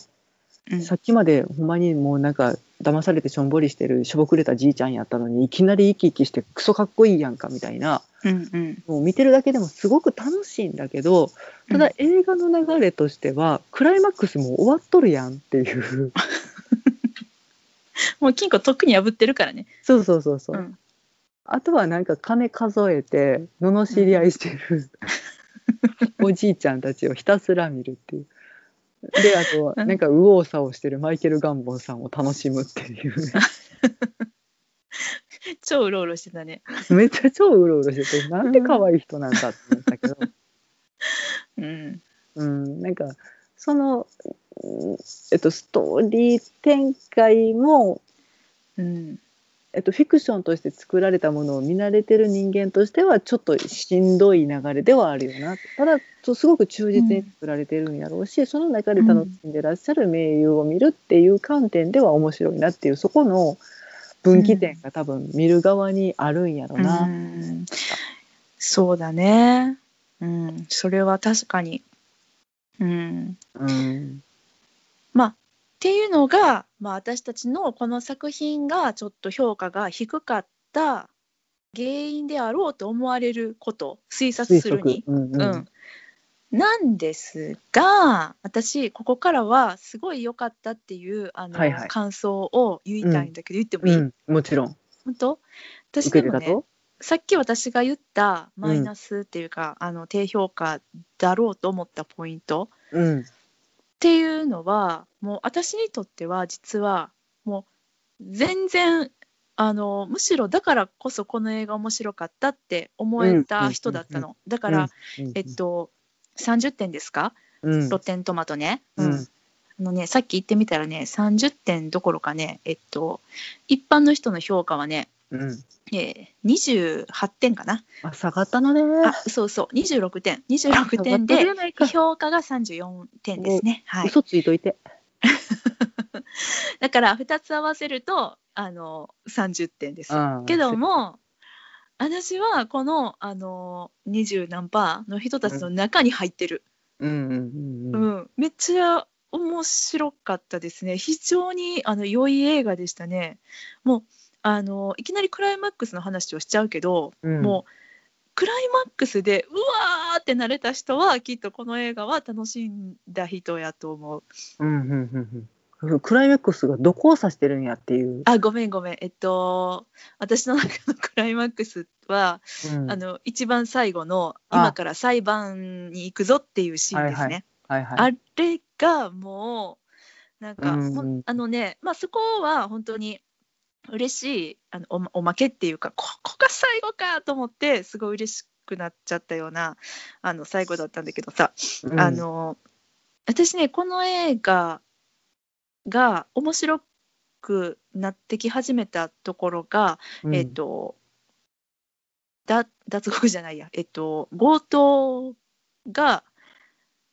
S1: うん。
S2: さっきまでほんまにもうなんか騙されてしょんぼりしてるしょぼくれたじいちゃんやったのにいきなり生き生きしてクソかっこいいやんかみたいな
S1: うんうん。
S2: もう見てるだけでもすごく楽しいんだけどただ映画の流れとしてはクライマックスもう終わっとるやんっていう。
S1: もう金庫とっくに破ってるからね。
S2: そうそうそうそう、
S1: うん。
S2: あとはなんか金数えて罵り合いしてる、おじいちゃんたちをひたすら見るっていう。であと
S1: うん。
S2: なんか右往左往してるマイケル・ガンボンさんを楽しむっていう。
S1: 超うろうろしてたね。
S2: めっちゃ超うろうろしててなんて可愛い人なんだって思ったけど、
S1: うん。
S2: うん、なんかその、うんえっと、ストーリー展開も、
S1: うん。
S2: えっと、フィクションとして作られたものを見慣れてる人間としてはちょっとしんどい流れではあるよな。ただとすごく忠実に作られてるんやろうし、その中で楽しんでらっしゃる名優を見るっていう観点では面白いなっていうそこの分岐点が多分見る側にあるんやろな。
S1: うん。そうだね。うん。それは確かに。うん。
S2: うん。
S1: まあっていうのが、まあ、私たちのこの作品がちょっと評価が低かった原因であろうと思われること。推察
S2: 推
S1: するに。
S2: 測。うんうん。
S1: うん、なんですが私ここからはすごい良かったっていうあの、
S2: はいはい。
S1: 感想を言いたいんだけど、言ってもいい、
S2: うん、もちろん。
S1: 本当？私
S2: 受
S1: でもねさっき私が言ったマイナスっていうか、あの低評価だろうと思ったポイント。
S2: うん。
S1: っていうのはもう私にとっては実はもう全然あのむしろだからこそこの映画面白かったって思えた人だったの、だから、
S2: うん。
S1: えっと30点ですか？
S2: うん。
S1: ロッテントマトね、
S2: うん。
S1: あのねさっき言ってみたらね30点どころかねえっと一般の人の評価はね、
S2: うん。
S1: えー、28点かな。
S2: あ下がったのね。
S1: あそうそう。26点26点で評価が34点ですね。はい。
S2: 嘘ついといて。
S1: だから2つ合わせるとあの30点です。けども私はこのあの20何パーの人たちの中に入ってる、
S2: うん。うん
S1: う
S2: うんん。
S1: めっちゃ面白かったですね。非常にあの良い映画でしたね。もうあのいきなりクライマックスの話をしちゃうけど、
S2: うん。
S1: もうクライマックスでうわーってなれた人はきっとこの映画は楽しんだ人やと思う。
S2: うんうんうんうんクライマックスがどこを指してるんやっていう、
S1: あごめんごめん。えっと私の中のクライマックスは、
S2: うん。
S1: あの一番最後の
S2: あ。
S1: 今から裁判に行くぞっていうシーンですね、
S2: はいはい
S1: あれがもうなんか、
S2: うん。
S1: あのねまあそこは本当に嬉しいあのおまおまけっていうかここが最後かと思ってすごい嬉しくなっちゃったようなあの最後だったんだけどさ、
S2: うん。
S1: あの私ねこの映画が面白くなってき始めたところが、
S2: うん。
S1: えっ、とだ脱獄じゃないや。えっ、と強盗が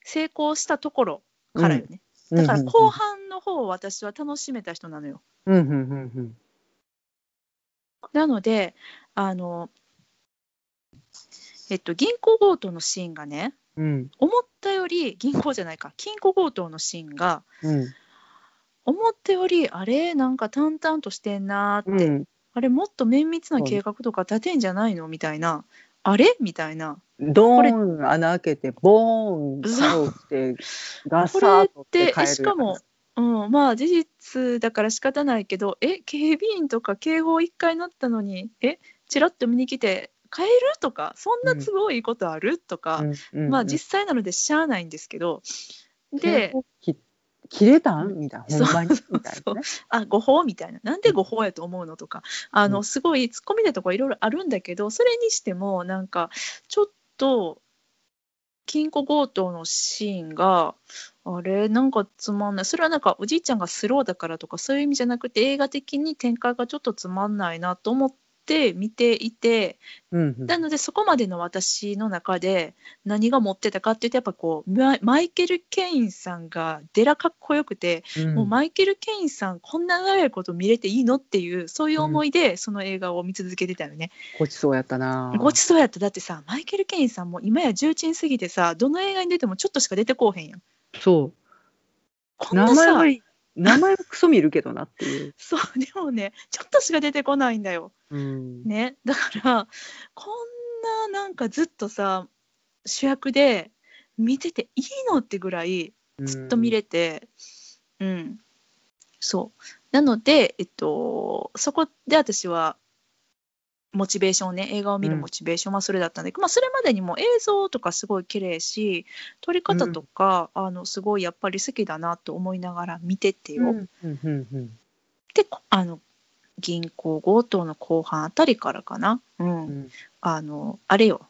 S1: 成功したところからよね、だから後半の方を私は楽しめた人なのよ。
S2: うんうんうんうん。
S1: なのであのえっと銀行強盗のシーンがね
S2: うん。
S1: 思ったより銀行じゃないか。金庫強盗のシーンが
S2: うん
S1: 思ったよりあれなんか淡々としてんなーって、
S2: うん。
S1: あれもっと綿密な計画とか立てんじゃないのみたいな。あれ？みたいな。
S2: ドーン穴開けてボーン倒してガサ
S1: これ
S2: ーッと
S1: って
S2: 帰る
S1: えしかも、うん、まあ事実だから仕方ないけどえ警備員とか警報1回鳴ったのにえちらっと見に来て変える？とかそんな都合いいことある？とか、まあ実際なのでしゃあないんですけど、で
S2: 切れたん？みたいな、ほんまに？みたいな、ね、
S1: あ誤報みたいな。なんで誤報やと思うの？とか。あのすごいツッコミでとかいろいろあるんだけどそれにしてもなんかちょっと金庫強盗のシーンがあれ？なんかつまんない。それはなんかおじいちゃんがスローだからとかそういう意味じゃなくて映画的に展開がちょっとつまんないなと思って見ていて、うんうん、なのでそこまでの私の中で何が持ってたかっていうとやっぱこうマイケル・ケインさんがデラかっこよくて、うん、もうマイケル・ケインさんこんな長いこと見れていいのっていうそういう思いでその映画を見続けてたよね。
S2: ごちそうやったな。
S1: ごちそうやった。だってさマイケル・ケインさんも今や重鎮すぎてさどの映画に出てもちょっとしか出てこうへんやん。
S2: そう。こんなさ名前はクソ見るけどなっていう。
S1: そうでもねちょっとしか出てこないんだよ。
S2: うん、
S1: ね。だからこんななんかずっとさ主役で見てていいのってぐらいずっと見れて、うん、うん、そう。なので、えっと、そこで私はモチベーションね映画を見るモチベーションはそれだったんで、うん、まあ、それまでにも映像とかすごい綺麗し撮り方とか、うん、あのすごいやっぱり好きだなと思いながら見ててよ。であの銀行強盗の後半あたりからかな、うん、うん、あのあれよ。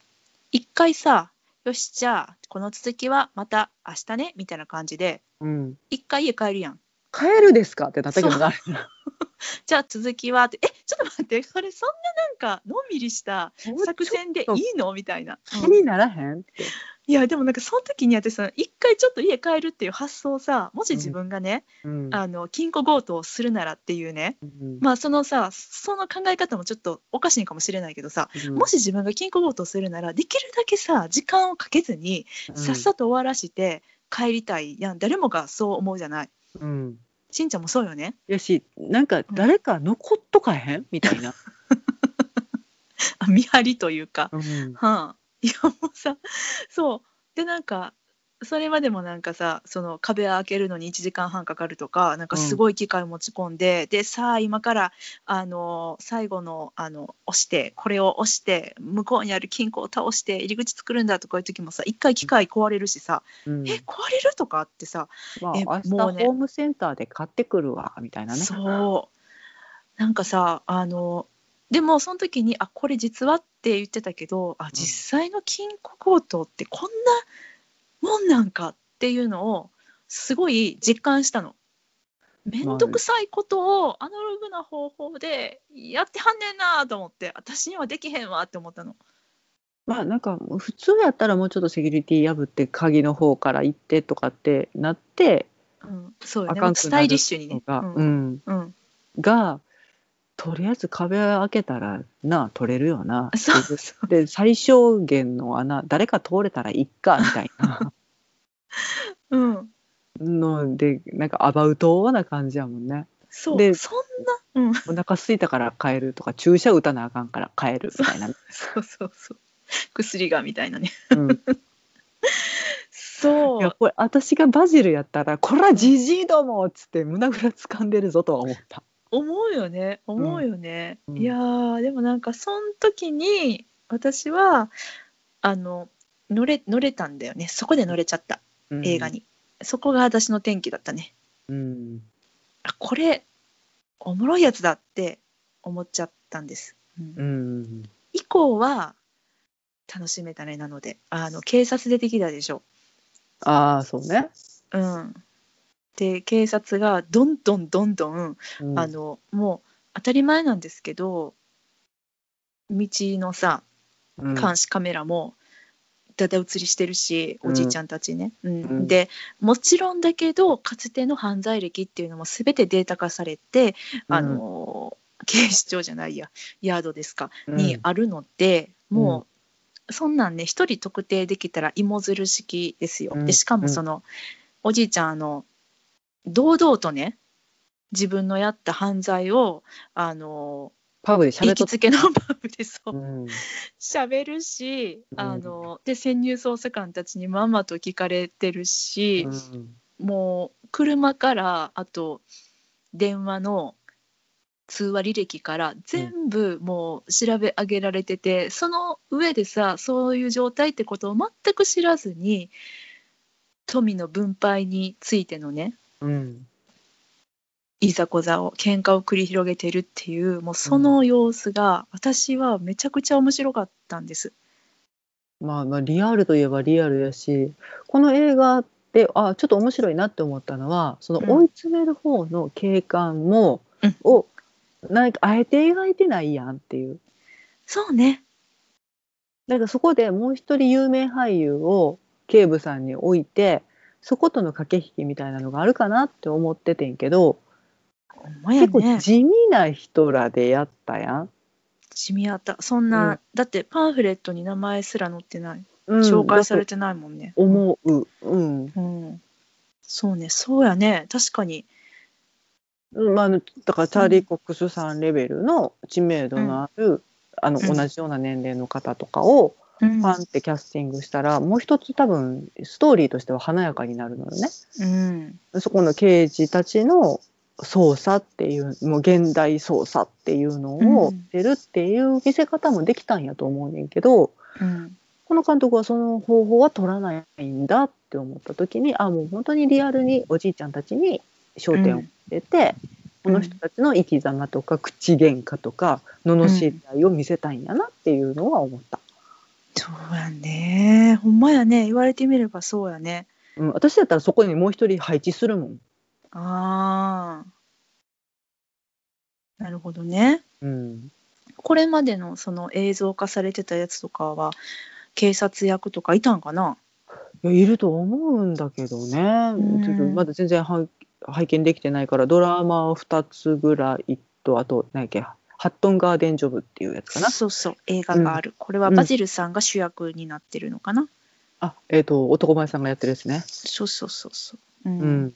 S1: 一回さよしじゃあこの続きはまた明日ねみたいな感じで一、回家帰るやん。
S2: 帰るですか？ってなったけどな。
S1: じゃあ続きはって。えちょっと待って。それそんななんかのんびりした作戦でいいの？みたいな。
S2: 気にならへんって。
S1: いやでもなんかその時に私さ一回ちょっと家帰るっていう発想さもし自分がね、うん、あの金庫強盗をするならっていうね、うん、まあそのさその考え方もちょっとおかしいかもしれないけどさ、うん、もし自分が金庫強盗するならできるだけさ時間をかけずにさっさと終わらして帰りたいやん。誰もがそう思うじゃない。
S2: うん。
S1: しんちゃんもそうよね。
S2: やしなんか誰か残っとかへん？みたいな。
S1: あ見張りというか、
S2: うん、
S1: はあ、いやもうさそう。でなんかそれまでもなんかさその壁を開けるのに1時間半かかるとかなんかすごい機械持ち込んで、うん、でさあ今からあの最後のあの押してこれを押して向こうにある金庫を倒して入り口作るんだとかいう時もさ一回機械壊れるしさ、うん、え壊れるとかってさ、
S2: まあ、えもうね。ホームセンターで買ってくるわみたいなね。
S1: そう。なんかさあのでもその時にあこれ実はって言ってたけどあ実際の金庫強盗ってこんなもんなんかっていうのをすごい実感したの。面倒くさいことをアナログな方法でやってはんねんなと思って私にはできへんわって思ったの。
S2: まあなんか普通やったらもうちょっとセキュリティ破って鍵の方から行ってとかってなって、
S1: うん、そうよねスタイリッシュにね。
S2: うん、うん、がとりあえず壁開けたらな取れるよな。
S1: そうそう。
S2: で最小限の穴誰か通れたらいっかみたいな。
S1: うん。
S2: のでなんかアバウトな感じやもんね。
S1: そう。でそんな、うん、お
S2: 腹空いたから帰るとか注射打たなあかんから帰るみたいな。
S1: そうそうそう。薬がみたいなね、うん、そう。
S2: いやこれ私がバジルやったら「こらじじいども!」っつって胸ぐら掴んでるぞとは思った
S1: 思うよね。思うよね、うん、いやでもなんかその時に私はあの乗れ乗れたんだよね。そこで乗れちゃった、うん、映画に。そこが私の転機だったね、
S2: うん、
S1: あこれおもろいやつだって思っちゃったんです、
S2: うん、
S1: 以降は楽しめたねなので。あの警察出てきたでしょ。
S2: ああそうね。
S1: うんで警察がどんどんどんどん、うん、あのもう当たり前なんですけど道のさ監視カメラもだだ映りしてるし、おじいちゃんたちね、うん、うん、でもちろんだけどかつての犯罪歴っていうのも全てデータ化されて、あの警視庁じゃないやヤードですか、にあるのでもうそんなんね一人特定できたら芋づる式ですよ。でしかもその、おじいちゃんあの堂々とね自分のやった犯罪をあの
S2: パブで
S1: 行きつけの パブでそう喋、うん、るしあの、で潜入捜査官たちにまんまと聞かれてるし、うん、もう車からあと電話の通話履歴から全部もう調べ上げられてて、その上でさそういう状態ってことを全く知らずに富の分配についてのね
S2: うん
S1: いざこざを喧嘩を繰り広げてるっていうもうその様子が私はめちゃくちゃ面白かったんです。
S2: まあまあリアルといえばリアルやしこの映画であちょっと面白いなって思ったのはその
S1: うん
S2: 追い詰める方の警官も、
S1: うん
S2: をなんかあえて描いてないやんっていう
S1: そうね。
S2: だからそこでもう一人有名俳優を警部さんに置いてそことの駆け引きみたいなのがあるかなって思っててんけど、
S1: ほんまや
S2: 結構
S1: ね。
S2: 地味な人らでやったやん。
S1: 地味やった。そんな、
S2: うん
S1: だってパンフレットに名前すら載ってない。
S2: うん
S1: 紹介され
S2: だ
S1: てないもんね。
S2: と思う、うん
S1: うん。そうね、そうやね。確かに。
S2: うんまあ、だからチャーリー・コックスさんレベルの知名度のある、あの
S1: うん
S2: 同じような年齢の方とかを
S1: うん
S2: パンってキャスティングしたら、もう一つ多分ストーリーとしては華やかになるのよね。
S1: うん。
S2: そこの刑事たちの捜査っていうもう現代捜査っていうのを
S1: うん
S2: 出るっていう見せ方もできたんやと思うねんけど
S1: うん。
S2: この監督はその方法は取らないんだって思った時にあもう本当にリアルにおじいちゃんたちに焦点を当てて、この人たちの生き様とか口喧嘩とか罵り合いを見せたいんやなっていうのは思った。
S1: そうやね。ほんまやね。言われてみればそうやね。
S2: うん、私だったらそこにもう一人配置するもん。
S1: ああ。なるほどね。
S2: うん、
S1: これまでのその映像化されてたやつとかは警察役とかいたんかな？い
S2: やいると思うんだけどね、
S1: ん
S2: ちょっとまだ全然は拝見できてないからドラマを2つぐらいとあと何やっけハットンガーデンジョブっていうやつかな。
S1: そうそう映画がある、これはバジルさんが主役になってるのかな、
S2: あえっ、と男前さんがやってるやつね。
S1: そうそうそうそう、うん。
S2: うん、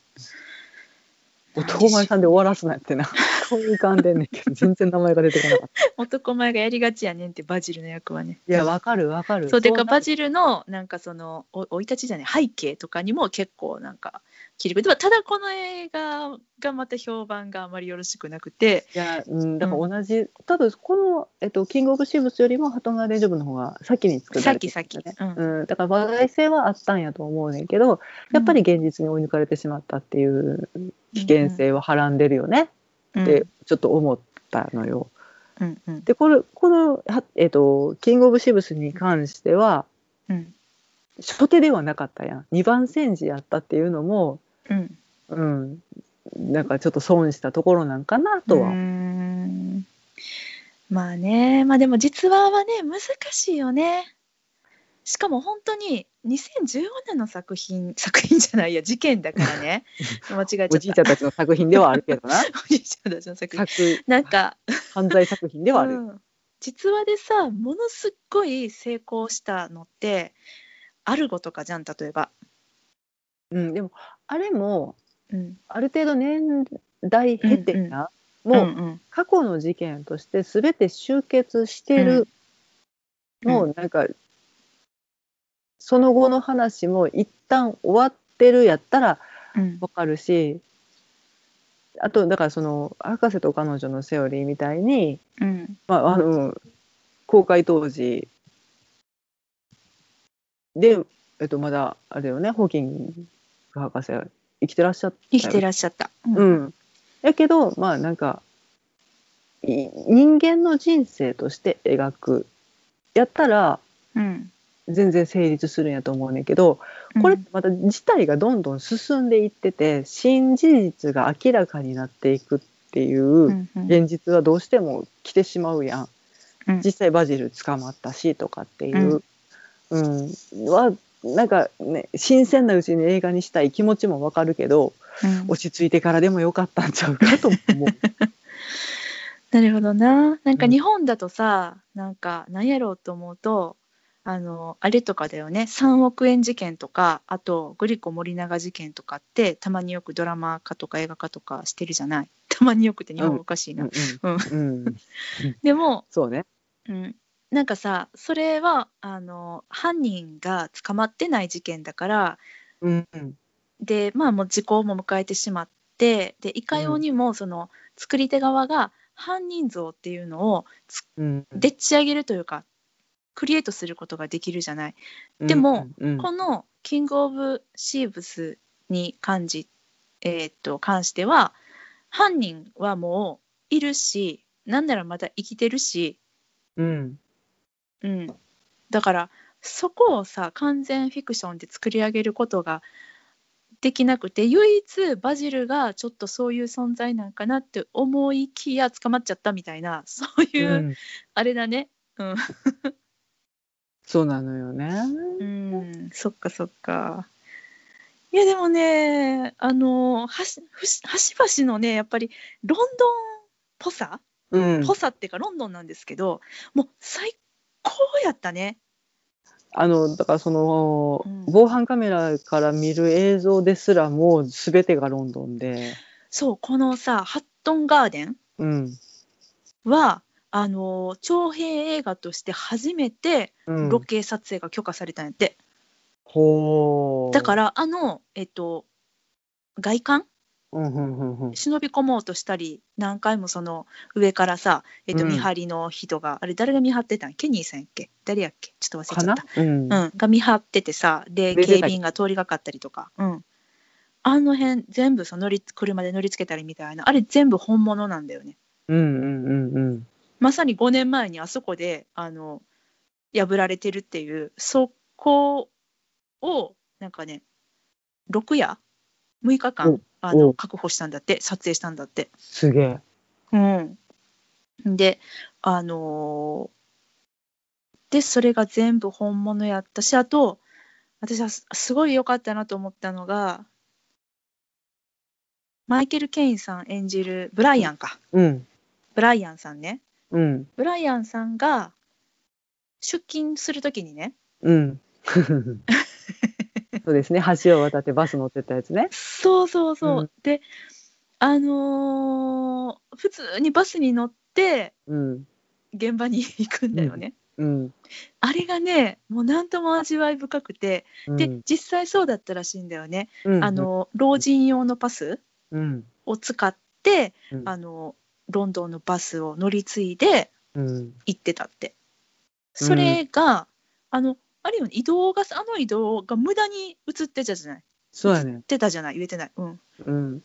S2: 男前さんで終わらすなってな顔浮かんでんねんけど全然名前が出てこなかった。
S1: 男前がやりがちやねんってバジルの役はね。
S2: いやわかるわかる。
S1: そうでかバ
S2: ジ
S1: ジルのなんかそのお生い立ちじゃない背景とかにも結構なんか切り込んでただこの映画がまた評判があまりよろしくなくて。
S2: いや、うん、だから同じ、多分この、えっと、キングオブシーブスよりもハットンガーデンジョブの方が先に作られて
S1: さっきさっき
S2: ね、
S1: う
S2: うん、だから話題性はあったんやと思うねんけどやっぱり現実に追い抜かれてしまったっていう危険性ははらんでるよね。
S1: うん
S2: ってちょっと思ったのよ。
S1: うんうん。
S2: でこれこの、はえっと、キングオブシーブスに関しては
S1: うん。
S2: 初手ではなかったやん。2番戦時やったっていうのも、
S1: うん。
S2: うん、なんかちょっと損したところなんかなとは。
S1: まあね。まあでも実話はね難しいよねしかも本当に2014年の作品 作品じゃないや事件だからね。間違えちゃった。
S2: おじいちゃんたちの作品ではあるけどな。
S1: おじいちゃんたちの作品。
S2: 作
S1: なんか
S2: 犯罪作品ではある。
S1: うん。実話でさものすっごい成功したのってアルゴとかじゃん例えば、
S2: うん、でもあれも
S1: うん、
S2: ある程度年代経てな、もう
S1: うん
S2: 過去の事件として全て集結してる、
S1: うん。
S2: もうなんかその後の話も一旦終わってるやったら
S1: うん。
S2: わかるしあとだからその博士と彼女のセオリーみたいに、
S1: うん。
S2: まあ、あの公開当時で、えっと、まだあれよねホーキング博士生きてらっしゃった
S1: 生きてらっしゃった、うん。
S2: うん。やけどまあなんかい人間の人生として描く。やったら
S1: うん
S2: 全然成立するんやと思うねんけどこれってまた事態がどんどん進んでいってて新事実が明らかになっていくっていううん
S1: うん。
S2: 現実はどうしても来てしまうやん。
S1: うん。
S2: 実際バジル捕まったしとかっていう、うん。はなんかね新鮮なうちに映画にしたい気持ちもわかるけど
S1: うん。
S2: 落ち着いてからでもよかったんちゃうかとも思う。
S1: なるほどな。なんか
S2: うん。
S1: 日本だとさ、なんか何やろうと思うと、あの、あれとかだよね、3億円事件とか、あとグリコ森永事件とかって、たまによくドラマ化とか映画化とかしてるじゃない？たまによくって日本語おかしいな。でも、
S2: そうね。
S1: うん、なんかさ、それは、あの、犯人が捕まってない事件だから、
S2: うん
S1: でまあもう時効も迎えてしまってでいかようにもその作り手側が犯人像っていうのを
S2: うん。
S1: でっち上げるというかクリエイトすることができるじゃない。でも、
S2: うんうん。
S1: このキング・オブ・シーブスに関じ、えーっと関しては犯人はもういるしなんならまだ生きてるし、
S2: うん。
S1: うん、だからそこをさ完全フィクションで作り上げることができなくて唯一バジルがちょっとそういう存在なんかなって思いきや捕まっちゃったみたいなそういう、
S2: うん。
S1: あれだね。うん
S2: そうなのよね。
S1: うん、そっかそっか。いやでもね、あの、はし、ふし端々のね、やっぱりロンドンっぽさ、
S2: うん
S1: ぽさっていうかロンドンなんですけど、もう最高やったね。
S2: あのだからその、
S1: うん
S2: 防犯カメラから見る映像ですらもう全てがロンドンで、
S1: そう、このさ、ハットンガーデン
S2: うん
S1: は、あの、長編映画として初めて
S2: うん、
S1: ロケ撮影が許可されたんやって。
S2: ほう。
S1: だから、あの、えっと、外観？
S2: うんうんうんうん。
S1: 忍び込もうとしたり何回もその上からさ、えっと
S2: うん。
S1: 見張りの人が、あれ誰が見張ってたん？ケニーさんやっけ？誰やっけ？ちょっと忘れちゃった、
S2: うん。
S1: うん、が見張っててさで警備員が通りがかったりとか、うん、あの辺全部その乗り車で乗りつけたりみたいな。あれ全部本物なんだよね。
S2: うんうんうんうん
S1: まさに5年前にあそこであの破られてるっていうそこをなんかね6夜？6日間あ
S2: お
S1: の確保したんだって撮影したんだって。
S2: すげえ。
S1: うん、であのーでそれが全部本物やったしあと私はすすごい良かったなと思ったのがマイケル・ケインさん演じるブライアンか。
S2: うん。
S1: ブライアンさんね
S2: うん。
S1: ブライアンさんが出勤するときにね。
S2: うん。そうですね。橋を渡ってバス乗ってったやつね。
S1: そうそうそう、
S2: うん。
S1: であのー普通にバスに乗って
S2: うん。
S1: 現場に行くんだよね、
S2: うん。
S1: あれがねもう何とも味わい深くて
S2: うん。
S1: で実際そうだったらしいんだよね、
S2: うん。
S1: あの老人用のパス
S2: うん。
S1: を使って、
S2: うん。
S1: あのロンドンのバスを乗り継いで
S2: うん
S1: 行ってたってそれが、あのあるよね移動があの移動が無駄に映ってたじゃない？
S2: そうやね。
S1: てたじゃない？言えてないうん
S2: うん。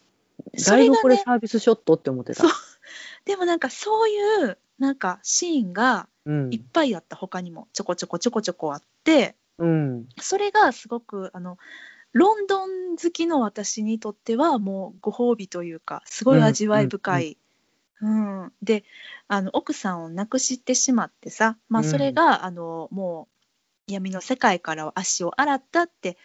S2: だいぶこれサービスショットって思ってた
S1: そう。でもなんかそういうなんかシーンが
S2: うん
S1: いっぱいあった他にもちょこちょこちょこちょこあって
S2: うん
S1: それがすごくあのロンドン好きの私にとってはもうご褒美というかすごい味わい深い。うん。であの奥さんを亡くしてしまってさ、まあ、
S2: うん。
S1: それが、あのもう闇の世界から足を洗ったって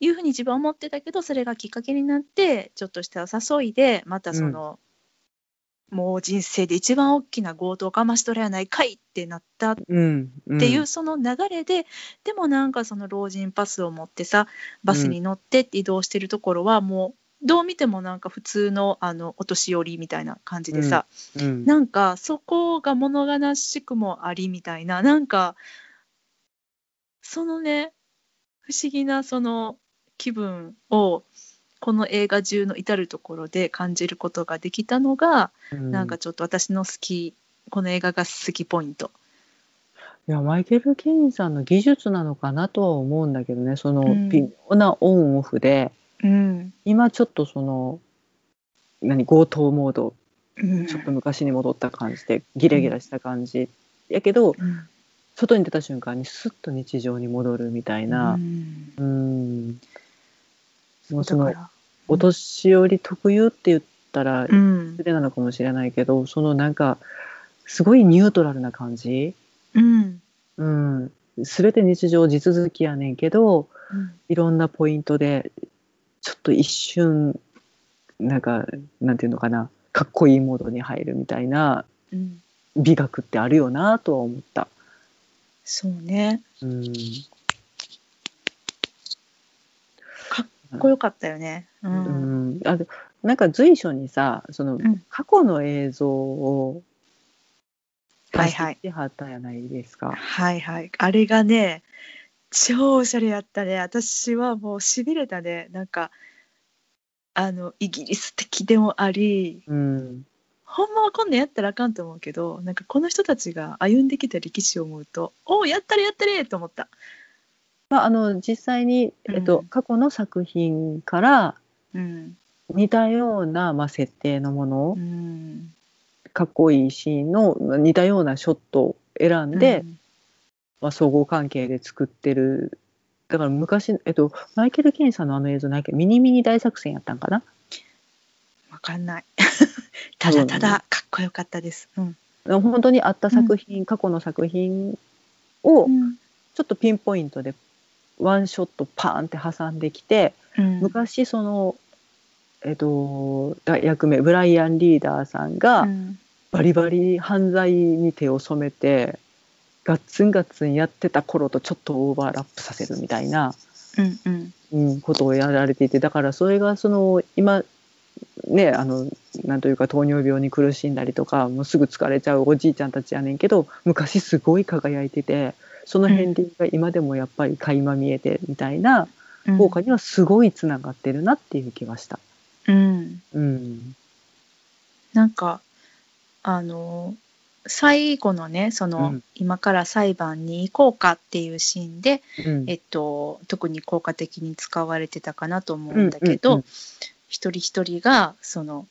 S1: いうふうに自分は思ってたけどそれがきっかけになってちょっとした誘いでまたその、もう人生で一番大きな強盗かましとれやないかいってなったっ
S2: うん。うん。
S1: ていうその流れで、でもなんかその老人パスを持ってさバスに乗ってって移動してるところはもうどう見てもなんか普通のあのお年寄りみたいな感じでさ、
S2: うん。
S1: なんかそこが物悲しくもありみたいななんかそのね不思議なその気分をこの映画中の至る所で感じることができたのが、なんかちょっと私の好きこの映画が好きポイント。
S2: いやマイケル・ケインさんの技術なのかなとは思うんだけどねその
S1: うん。
S2: 微妙なオンオフで、
S1: うん
S2: 今ちょっとその何強盗モード。
S1: うん。
S2: ちょっと昔に戻った感じでギラギラした感じ、やけど
S1: うん
S2: 外に出た瞬間にスッと日常に戻るみたいな。
S1: うん。
S2: うん。もうそのお年寄り特有って言ったら
S1: うん。
S2: 失礼なのかもしれないけどそのなんかすごいニュートラルな感じ、
S1: うん。
S2: うん、全て日常地続きやねんけど
S1: うん。
S2: いろんなポイントでちょっと一瞬なんかなんていうのかなかっこいいモードに入るみたいな
S1: うん
S2: 美学ってあるよなとは思った。
S1: そうね
S2: うん
S1: かっこよかったよね。う
S2: うんん、あとなんか随所にさその
S1: うん
S2: 過去の映像を
S1: はいはい
S2: はったやないですか。
S1: はいはい。あれがね、超おしゃれやったね。私はもうしびれたね。なんか、あの、イギリス的でもあり、
S2: うん
S1: ほんまはこんなんやったらあかんと思うけどなんかこの人たちが歩んできた歴史を思うとおおやったれやったれと思った。
S2: まあ、あの実際に、えっと
S1: うん
S2: 過去の作品から
S1: うん
S2: 似たような、まあ、設定のもの、
S1: うん
S2: かっこいいシーンのまあ似たようなショットを選んで、まあ、相互関係で作ってる。だから昔、えっと、マイケル・ケインさんのあの映像ないけどミニミニ大作戦やったんかな？
S1: わかんない。ただただかっこよかったです。うん。
S2: 本当にあった作品、過去の作品を
S1: うん。
S2: ちょっとピンポイントでワンショットパーンって挟んできて、
S1: うん。
S2: 昔その、えっと、だ役名ブライアン・リーダーさんが
S1: うん。
S2: バリバリ犯罪に手を染めてガッツンガッツンやってた頃とちょっとオーバーラップさせるみたいな、
S1: うんうん。
S2: うん、ことをやられていてだからそれがその今ねあのなんというか糖尿病に苦しんだりとかもうすぐ疲れちゃうおじいちゃんたちやねんけど昔すごい輝いててその片鱗が今でもやっぱり垣間見えてみたいな
S1: うん。
S2: 効果にはすごいつながってるなっていう気はした。
S1: うん。
S2: うん。
S1: なんかあの最後のねその、
S2: うん。
S1: 今から裁判に行こうかっていうシーンで、
S2: うん。
S1: えっと、特に効果的に使われてたかなと思うんだけど、
S2: うんうんうん。
S1: 一人一人がその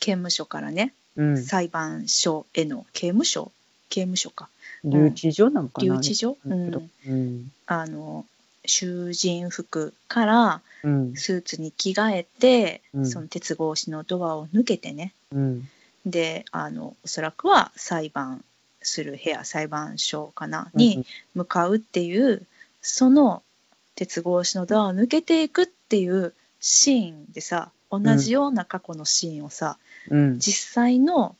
S1: 刑務所からね、
S2: うん。
S1: 裁判所への刑務所？刑務所か。
S2: 留置所なんかな？
S1: 留置所、う
S2: うん。
S1: あの囚人服から
S2: うん。
S1: スーツに着替えて、
S2: うん。
S1: その鉄格子のドアを抜けてね
S2: うん
S1: であのおそらくは裁判する部屋裁判所かなに向かうっていう、その鉄格子のドアを抜けていくっていうシーンでさ同じような過去のシーンをさ、
S2: うん。
S1: 実際の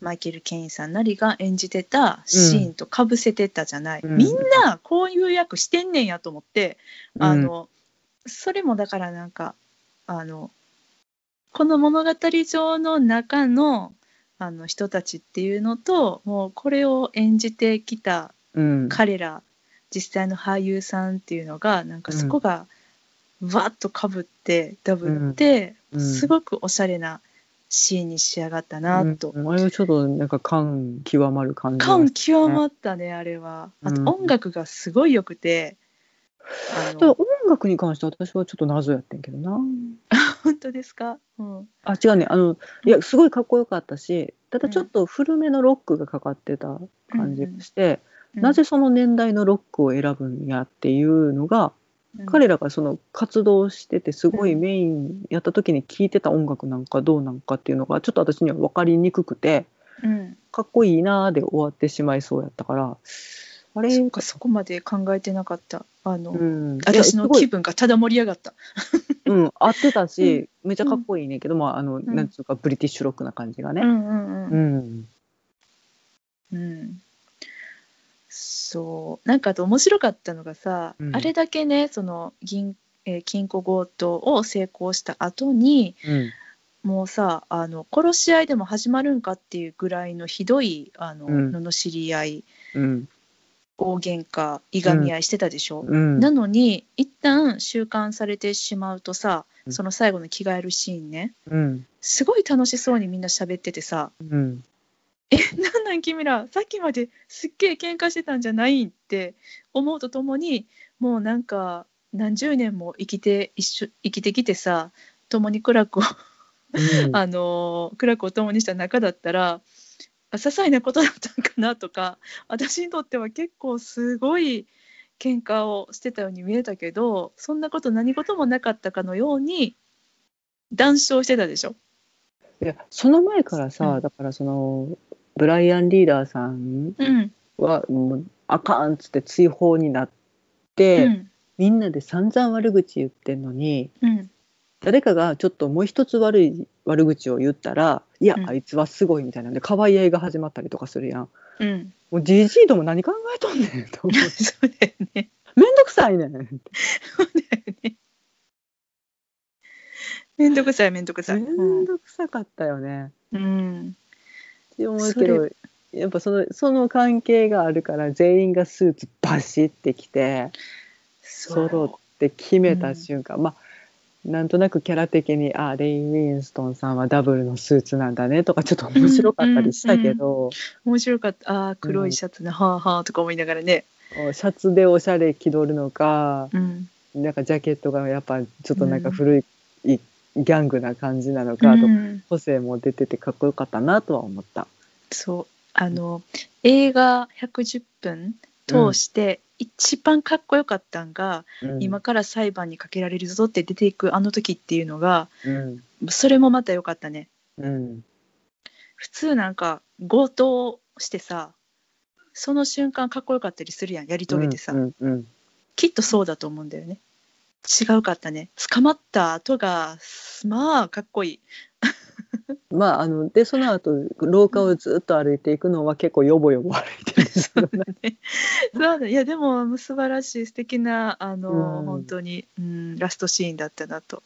S1: マイケル・ケインさんなりが演じてたシーンとかぶせてたじゃない、
S2: うん。
S1: みんなこういう役してんねんやと思って、あのそれもだからなんかあのこの物語上の中のあの人たちっていうのともうこれを演じてきた
S2: うん。
S1: 彼ら実際の俳優さんっていうのがなんかそこがわっとかぶってダブって、
S2: うん。
S1: すごくおしゃれなシーンに仕上がったなと。
S2: うん。あれはちょっとなんか感極まる感じが。
S1: 感極まったねあれは。あと
S2: うん。
S1: 音楽がすごい良くて、あ
S2: ただ
S1: の
S2: 音楽に関しては私はちょっと謎やってんけどな。
S1: 本当ですか、うん、
S2: あ違うね。あのいやすごいかっこよかったしただちょっと古めのロックがかかってた感じがして、なぜその年代のロックを選ぶんやっていうのが、彼らがその活動しててすごいメインやった時に聴いてた音楽なんかどうなんかっていうのがちょっと私には分かりにくくて
S1: うん、
S2: かっこいいなーで終わってしまいそうやったからあれ
S1: そこまで考えてなかったあの、
S2: うん、
S1: 私の気分がただ盛り上がった。
S2: うん、合ってたし、めっちゃかっこいいねんけど、まああの、
S1: ん。
S2: なんつうかブリティッシュロックな感じがね。
S1: うんうんうん。
S2: うん。
S1: うん、そう。なんかあと面白かったのがさ、
S2: うん。
S1: あれだけねその銀、えー金庫強盗を成功した後に
S2: うん。
S1: もうさあの殺し合いでも始まるんかっていうぐらいのひどいあの、
S2: うん。
S1: 罵り合い。
S2: うん
S1: 大喧嘩いがみ合いしてたでしょ、
S2: うん。
S1: なのに一旦収監されてしまうとさ
S2: うん。
S1: その最後の着替えるシーンね。
S2: うん。
S1: すごい楽しそうにみんな喋っててさ。
S2: うん「
S1: えなんなん？君らさっきまですっげえ喧嘩してたんじゃない?」って思うとともにもうなんか何十年も生きて一緒生きてきてさ共に苦楽を
S2: うん。
S1: あの苦楽を共にした仲だったらあ些細なことだったんかなとか 私にとっては結構すごい喧嘩をしてたように見えたけどそんなこと何事もなかったかのように談笑してたでしょ？
S2: いやその前からさ、
S1: うん。
S2: だからそのブライアン・リーダーさん
S1: うん。
S2: はもうあかんっつって追放になって、
S1: うん。
S2: みんなで散々悪口言ってんのに
S1: うん
S2: 誰かがちょっともう一つ悪い悪口を言ったらいや、
S1: うん
S2: あいつはすごいみたいなんで可愛い合いが始まったりとかするやん
S1: うん、
S2: もうじじいとも何考えとんねんと思う
S1: そうだよね。
S2: めんどくさいねん
S1: そうだよね。めんどくさいめんどくさい。
S2: めんどくさかったよね。
S1: うん。
S2: って思うけどやっぱそのその関係があるから全員がスーツバシってきて揃って決めた瞬間、まあなんとなくキャラ的にあレイ・ウィンストンさんはダブルのスーツなんだねとかちょっと面白かったりしたけど、
S1: 面白かった。あー黒いシャツね、はあはあとか思いながらね、
S2: シャツでおしゃれ気取るのか、
S1: うん、
S2: なんかジャケットがやっぱちょっとなんか古い、ギャングな感じなのかとか、
S1: うん
S2: 個性も出ててかっこよかったなとは思った。
S1: そう。あの映画110分通して一番かっこよかったんが、
S2: うん。
S1: 今から裁判にかけられるぞって出ていくあの時っていうのが
S2: うん。
S1: それもまた良かったね。
S2: うん。
S1: 普通なんか強盗してさその瞬間かっこよかったりするやんやり遂げてさ、
S2: うんうん
S1: きっとそうだと思うんだよね。違うかったね。捕まった後がまあかっこいい
S2: まああのでその後廊下をずっと歩いていくのは結構ヨボヨボ歩いてるんですよね。
S1: そうだいやでも素晴らしい素敵なあの、
S2: うん。
S1: 本当に、うん、ラストシーンだったなと。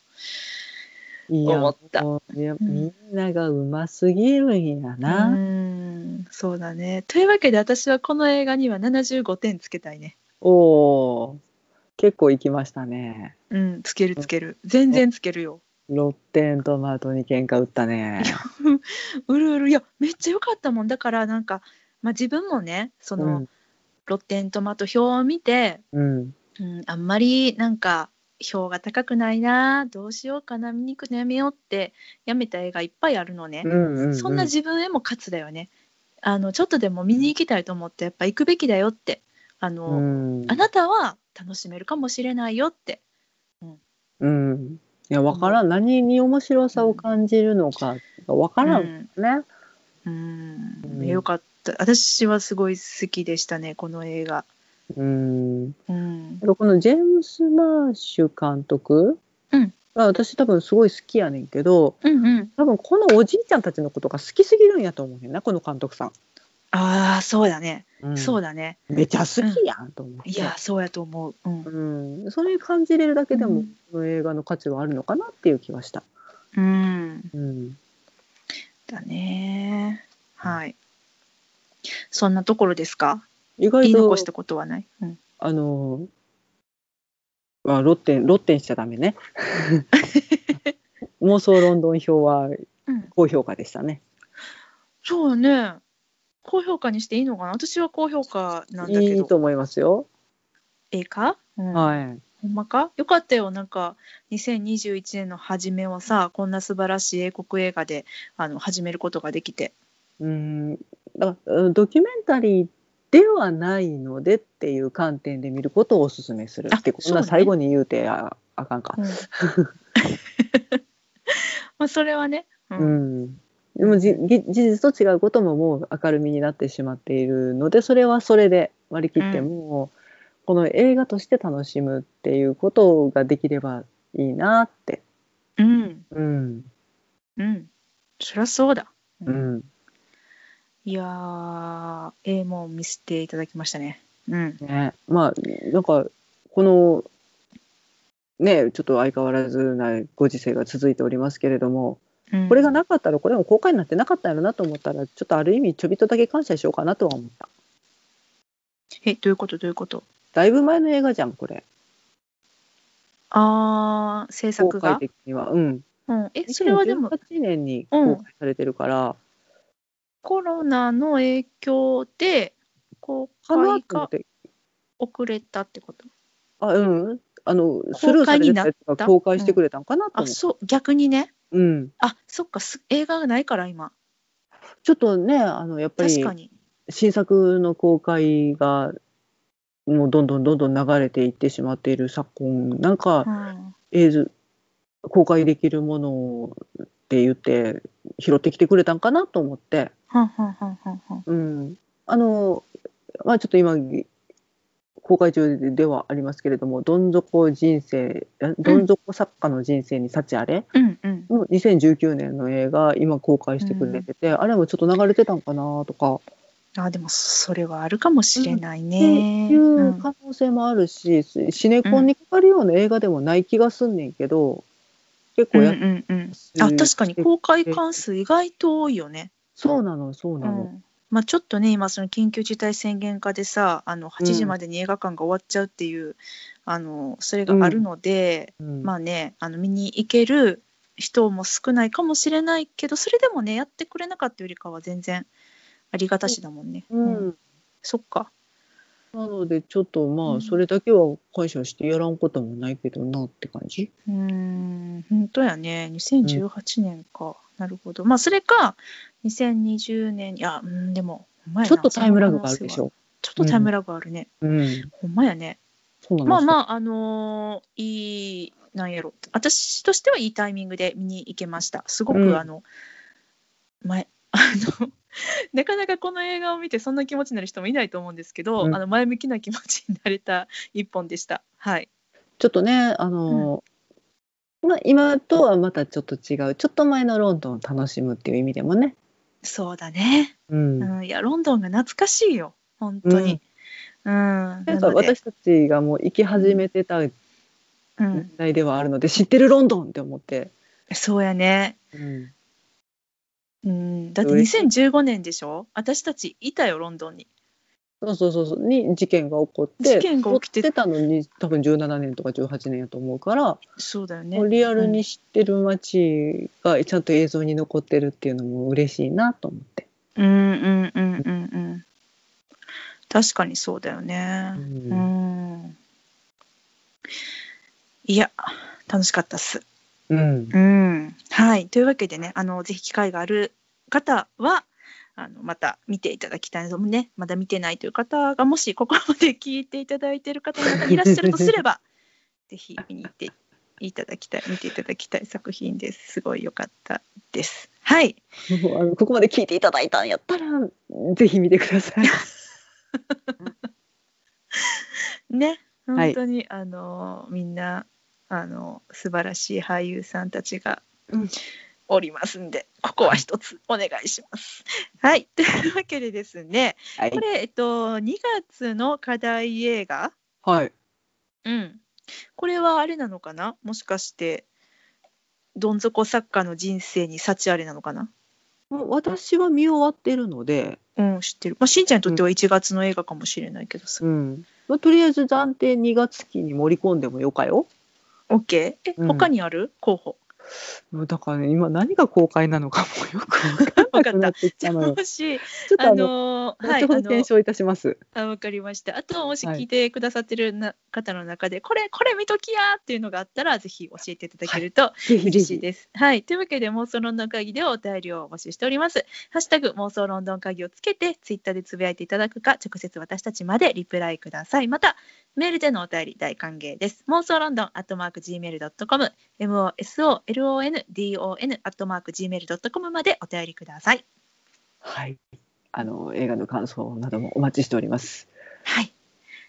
S1: 思った。
S2: いや
S1: ん。
S2: みんながうますぎるんや
S1: う
S2: な。
S1: ん。そうだね。というわけで私はこの映画には75点つけたいね。
S2: おお結構行きましたね。
S1: うんつけるつける。全然つけるよ
S2: ロッテントマトに喧嘩売ったね。
S1: うるうる。いやめっちゃ良かったもん。だからなんか、まあ、自分もねその、ロッテントマト表を見て、
S2: うん。
S1: うん、あんまりなんか票が高くないなどうしようかな見に行くのやめようってやめた映画いっぱいあるのね、
S2: うんうんうん。
S1: そんな自分へも勝つだよね。あのちょっとでも見に行きたいと思ってやっぱ行くべきだよってあの、
S2: うん。
S1: あなたは楽しめるかもしれないよって。
S2: うんいやわからん。何に面白さを感じるのかわからんね。
S1: うん、
S2: うん。
S1: よかった。私はすごい好きでしたねこの映画、
S2: うん。
S1: うん、
S2: このジェームス・マーシュ監督
S1: うん。
S2: が私多分すごい好きやねんけど
S1: うんうん。
S2: 多分このおじいちゃんたちのことが好きすぎるんやと思うねんなこの監督さん。
S1: ああそうだね、
S2: うん。
S1: そうだね。
S2: めちゃ好きやんと思って。
S1: いやそうやと思う、うん。
S2: うん、それ感じれるだけでも、
S1: うん。
S2: この映画の価値はあるのかなっていう気はした。
S1: うん、
S2: うん、
S1: だねはい。そんなところですか？
S2: 意外と
S1: 言い残したことはない、うん、
S2: あのあロッテンロッテンしちゃダメね。妄想ロンドン表は
S1: うん。
S2: 高評価でしたね。
S1: そうね高評価にしていいのかな？私は高評価なんだけど。
S2: いいと思いますよ。
S1: ええか、うん。
S2: はい。
S1: ほんまか？よかったよ。なんか2021年の初めはさこんな素晴らしい英国映画であの始めることができて。
S2: うん、だからドキュメンタリーではないのでっていう観点で見ることをお勧めする。
S1: あ
S2: ってこんな最後に言うてああかんか。
S1: う。ん。まあそれはね、う
S2: うんん。でも事実と違うことももう明るみになってしまっているのでそれはそれで割り切っても、この映画として楽しむっていうことができればいいなって。
S1: うん。
S2: うん。
S1: うん。そりゃそうだ、
S2: うん。
S1: いやーええもん見せていただきましたね。うん。
S2: ね、まあなんかこのねちょっと相変わらずなご時世が続いておりますけれども、
S1: うん
S2: これがなかったらこれも公開になってなかったんやろなと思ったらちょっとある意味ちょびっとだけ感謝しようかなとは思った。
S1: えどういうこと？どういうこと？
S2: だいぶ前の映画じゃんこれ。
S1: あー制
S2: 公
S1: 作が？
S2: 開、的には。うん。
S1: うん、えそれはでも
S2: 2018年に公開されてるから、
S1: コロナの影響で公開が遅れたってこと？
S2: あうん。あのスルーされてたやつが公開してくれたんかなと思って、
S1: あそう。逆にね
S2: うん、
S1: あそっかす映画がないから今。
S2: ちょっとねあのやっぱり新作の公開がもうどんどんどんどん流れていってしまっている昨今なんか
S1: うん。
S2: 映像公開できるものって言って拾ってきてくれたんかなと思って、うん、あのまあちょっと今公開中ではありますけれどもどん底人生えどん底作家の人生に幸あれ、
S1: うんうん。
S2: もう2019年の映画今公開してくれてて、あれもちょっと流れてたんかなとか。
S1: あでもそれはあるかもしれない
S2: って
S1: ね。
S2: いううん可能性もあるし、シネコンにかかるような映画でもない気がすんねんけど、結構やっ、
S1: うんうんうん、あ確かに公開関数意外と多いよね。
S2: そうなのそう
S1: う
S2: なの、
S1: んまあ、ちょっとね今その緊急事態宣言下でさあの8時までに映画館が終わっちゃうっていう、あのそれがあるので、
S2: うん
S1: まあねあの見に行ける人も少ないかもしれないけどそれでもねやってくれなかったよりかは全然ありがたしだもんね。
S2: うん
S1: そっか。
S2: なのでちょっとま
S1: うん
S2: あそれだけは感謝してやらんこともないけどなって感じ。
S1: うーん本当やね2018年か、なるほど。まあそれか2020年いやうんでも
S2: ちょっとタイムラグがあるでしょ。
S1: ちょっとタイムラグあるね、
S2: うん。
S1: ほんまやね。まあまああのーいいなんやろ。私としてはいいタイミングで見に行けました。すごく、
S2: うん。
S1: あの前 あのなかなかこの映画を見てそんな気持ちになる人もいないと思うんですけど、
S2: うん。
S1: あの前向きな気持ちになれた一本でした。はい。
S2: ちょっとねあのーまあ今とはまたちょっと違う。ちょっと前のロンドンを楽しむっていう意味でもね。
S1: そうだね。
S2: うん。
S1: うん、いやロンドンが懐かしいよ。本当に。うん、
S2: なんか
S1: なので。
S2: 私たちがもう行き始めてた時
S1: うん、
S2: 代ではあるので、知ってるロンドンって思って。
S1: そうやね、
S2: うん。
S1: うん、だって
S2: 嬉しい
S1: 2015年でしょ？私たちいたよロンドンに
S2: そうそうそうそう。に事件が起こって
S1: 事件が起きて
S2: たのに多分17年とか18年やと思うから、
S1: そうだよね。
S2: リアルに知ってる街がちゃんと映像に残ってるっていうのも嬉しいなと思って。
S1: うんうんうんうんうん。確かにそうだよね。
S2: う
S1: うんん、いや楽しかったっす。
S2: うん。
S1: うん。はい。というわけでねあのぜひ機会がある方はあのまた見ていただきたいのもねまだ見てないという方がもしここまで聞いていただいている方がいらっしゃるとすれば ぜひ見に行っていただきたい見ていただきたい作品です。すごい良かったです。はい。
S2: もうあのここまで聞いていただいたんやったら ぜひ見てください。
S1: ね
S2: はい。
S1: 本当に、あのみんなあの素晴らしい俳優さんたちが
S2: うん
S1: おりますんで、ここは一つお願いします。はい。というわけでですね
S2: はい。
S1: これ、えっと、2月の課題映画、
S2: はい。
S1: うん、これはあれなのかな？もしかしてどん底作家の人生に幸あれなのかな？
S2: もう私は見終わってるので、
S1: うん知ってる、まあ、しんちゃんにとっては1月の映画かもしれないけどさ、
S2: うん。まあ、とりあえず暫定2月期に盛り込んでもよかよ。
S1: OK え、
S2: うん。
S1: 他にある？候補
S2: だからね今何が公開なのかもよく分かんなくなったのよ。
S1: もし
S2: ちょっと
S1: あ
S2: あの
S1: のはい
S2: 後ほど検証いたします。
S1: あわかりました。あともし
S2: はい
S1: 聞いてくださってるな、方の中でこれこれ見ときやっていうのがあったらぜひ教えていただけると嬉しい
S2: ひ。
S1: です。はい、というわけで妄想ロンドン会議ではお便りを募集しております。ハッシュタグ妄想ロンドン会議をつけてツイッターでつぶやいていただくか直接私たちまでリプライください。またメールでのお便り大歓迎です。妄想ロンドンアットマーク gmail.com mosolondon アットマーク gmail.com までお便りください。
S2: はい。あの映画の感想などもお待ちしております。
S1: はい。という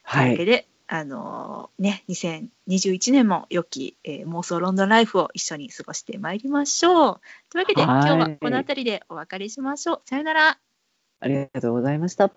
S2: はい。
S1: わけで、あのーね、2021年も良き、えー妄想ロンドンライフを一緒に過ごしてまいりましょう。というわけで、
S2: はい
S1: 今日はこの辺りでお別れしましょう。さよなら。
S2: ありがとうございました。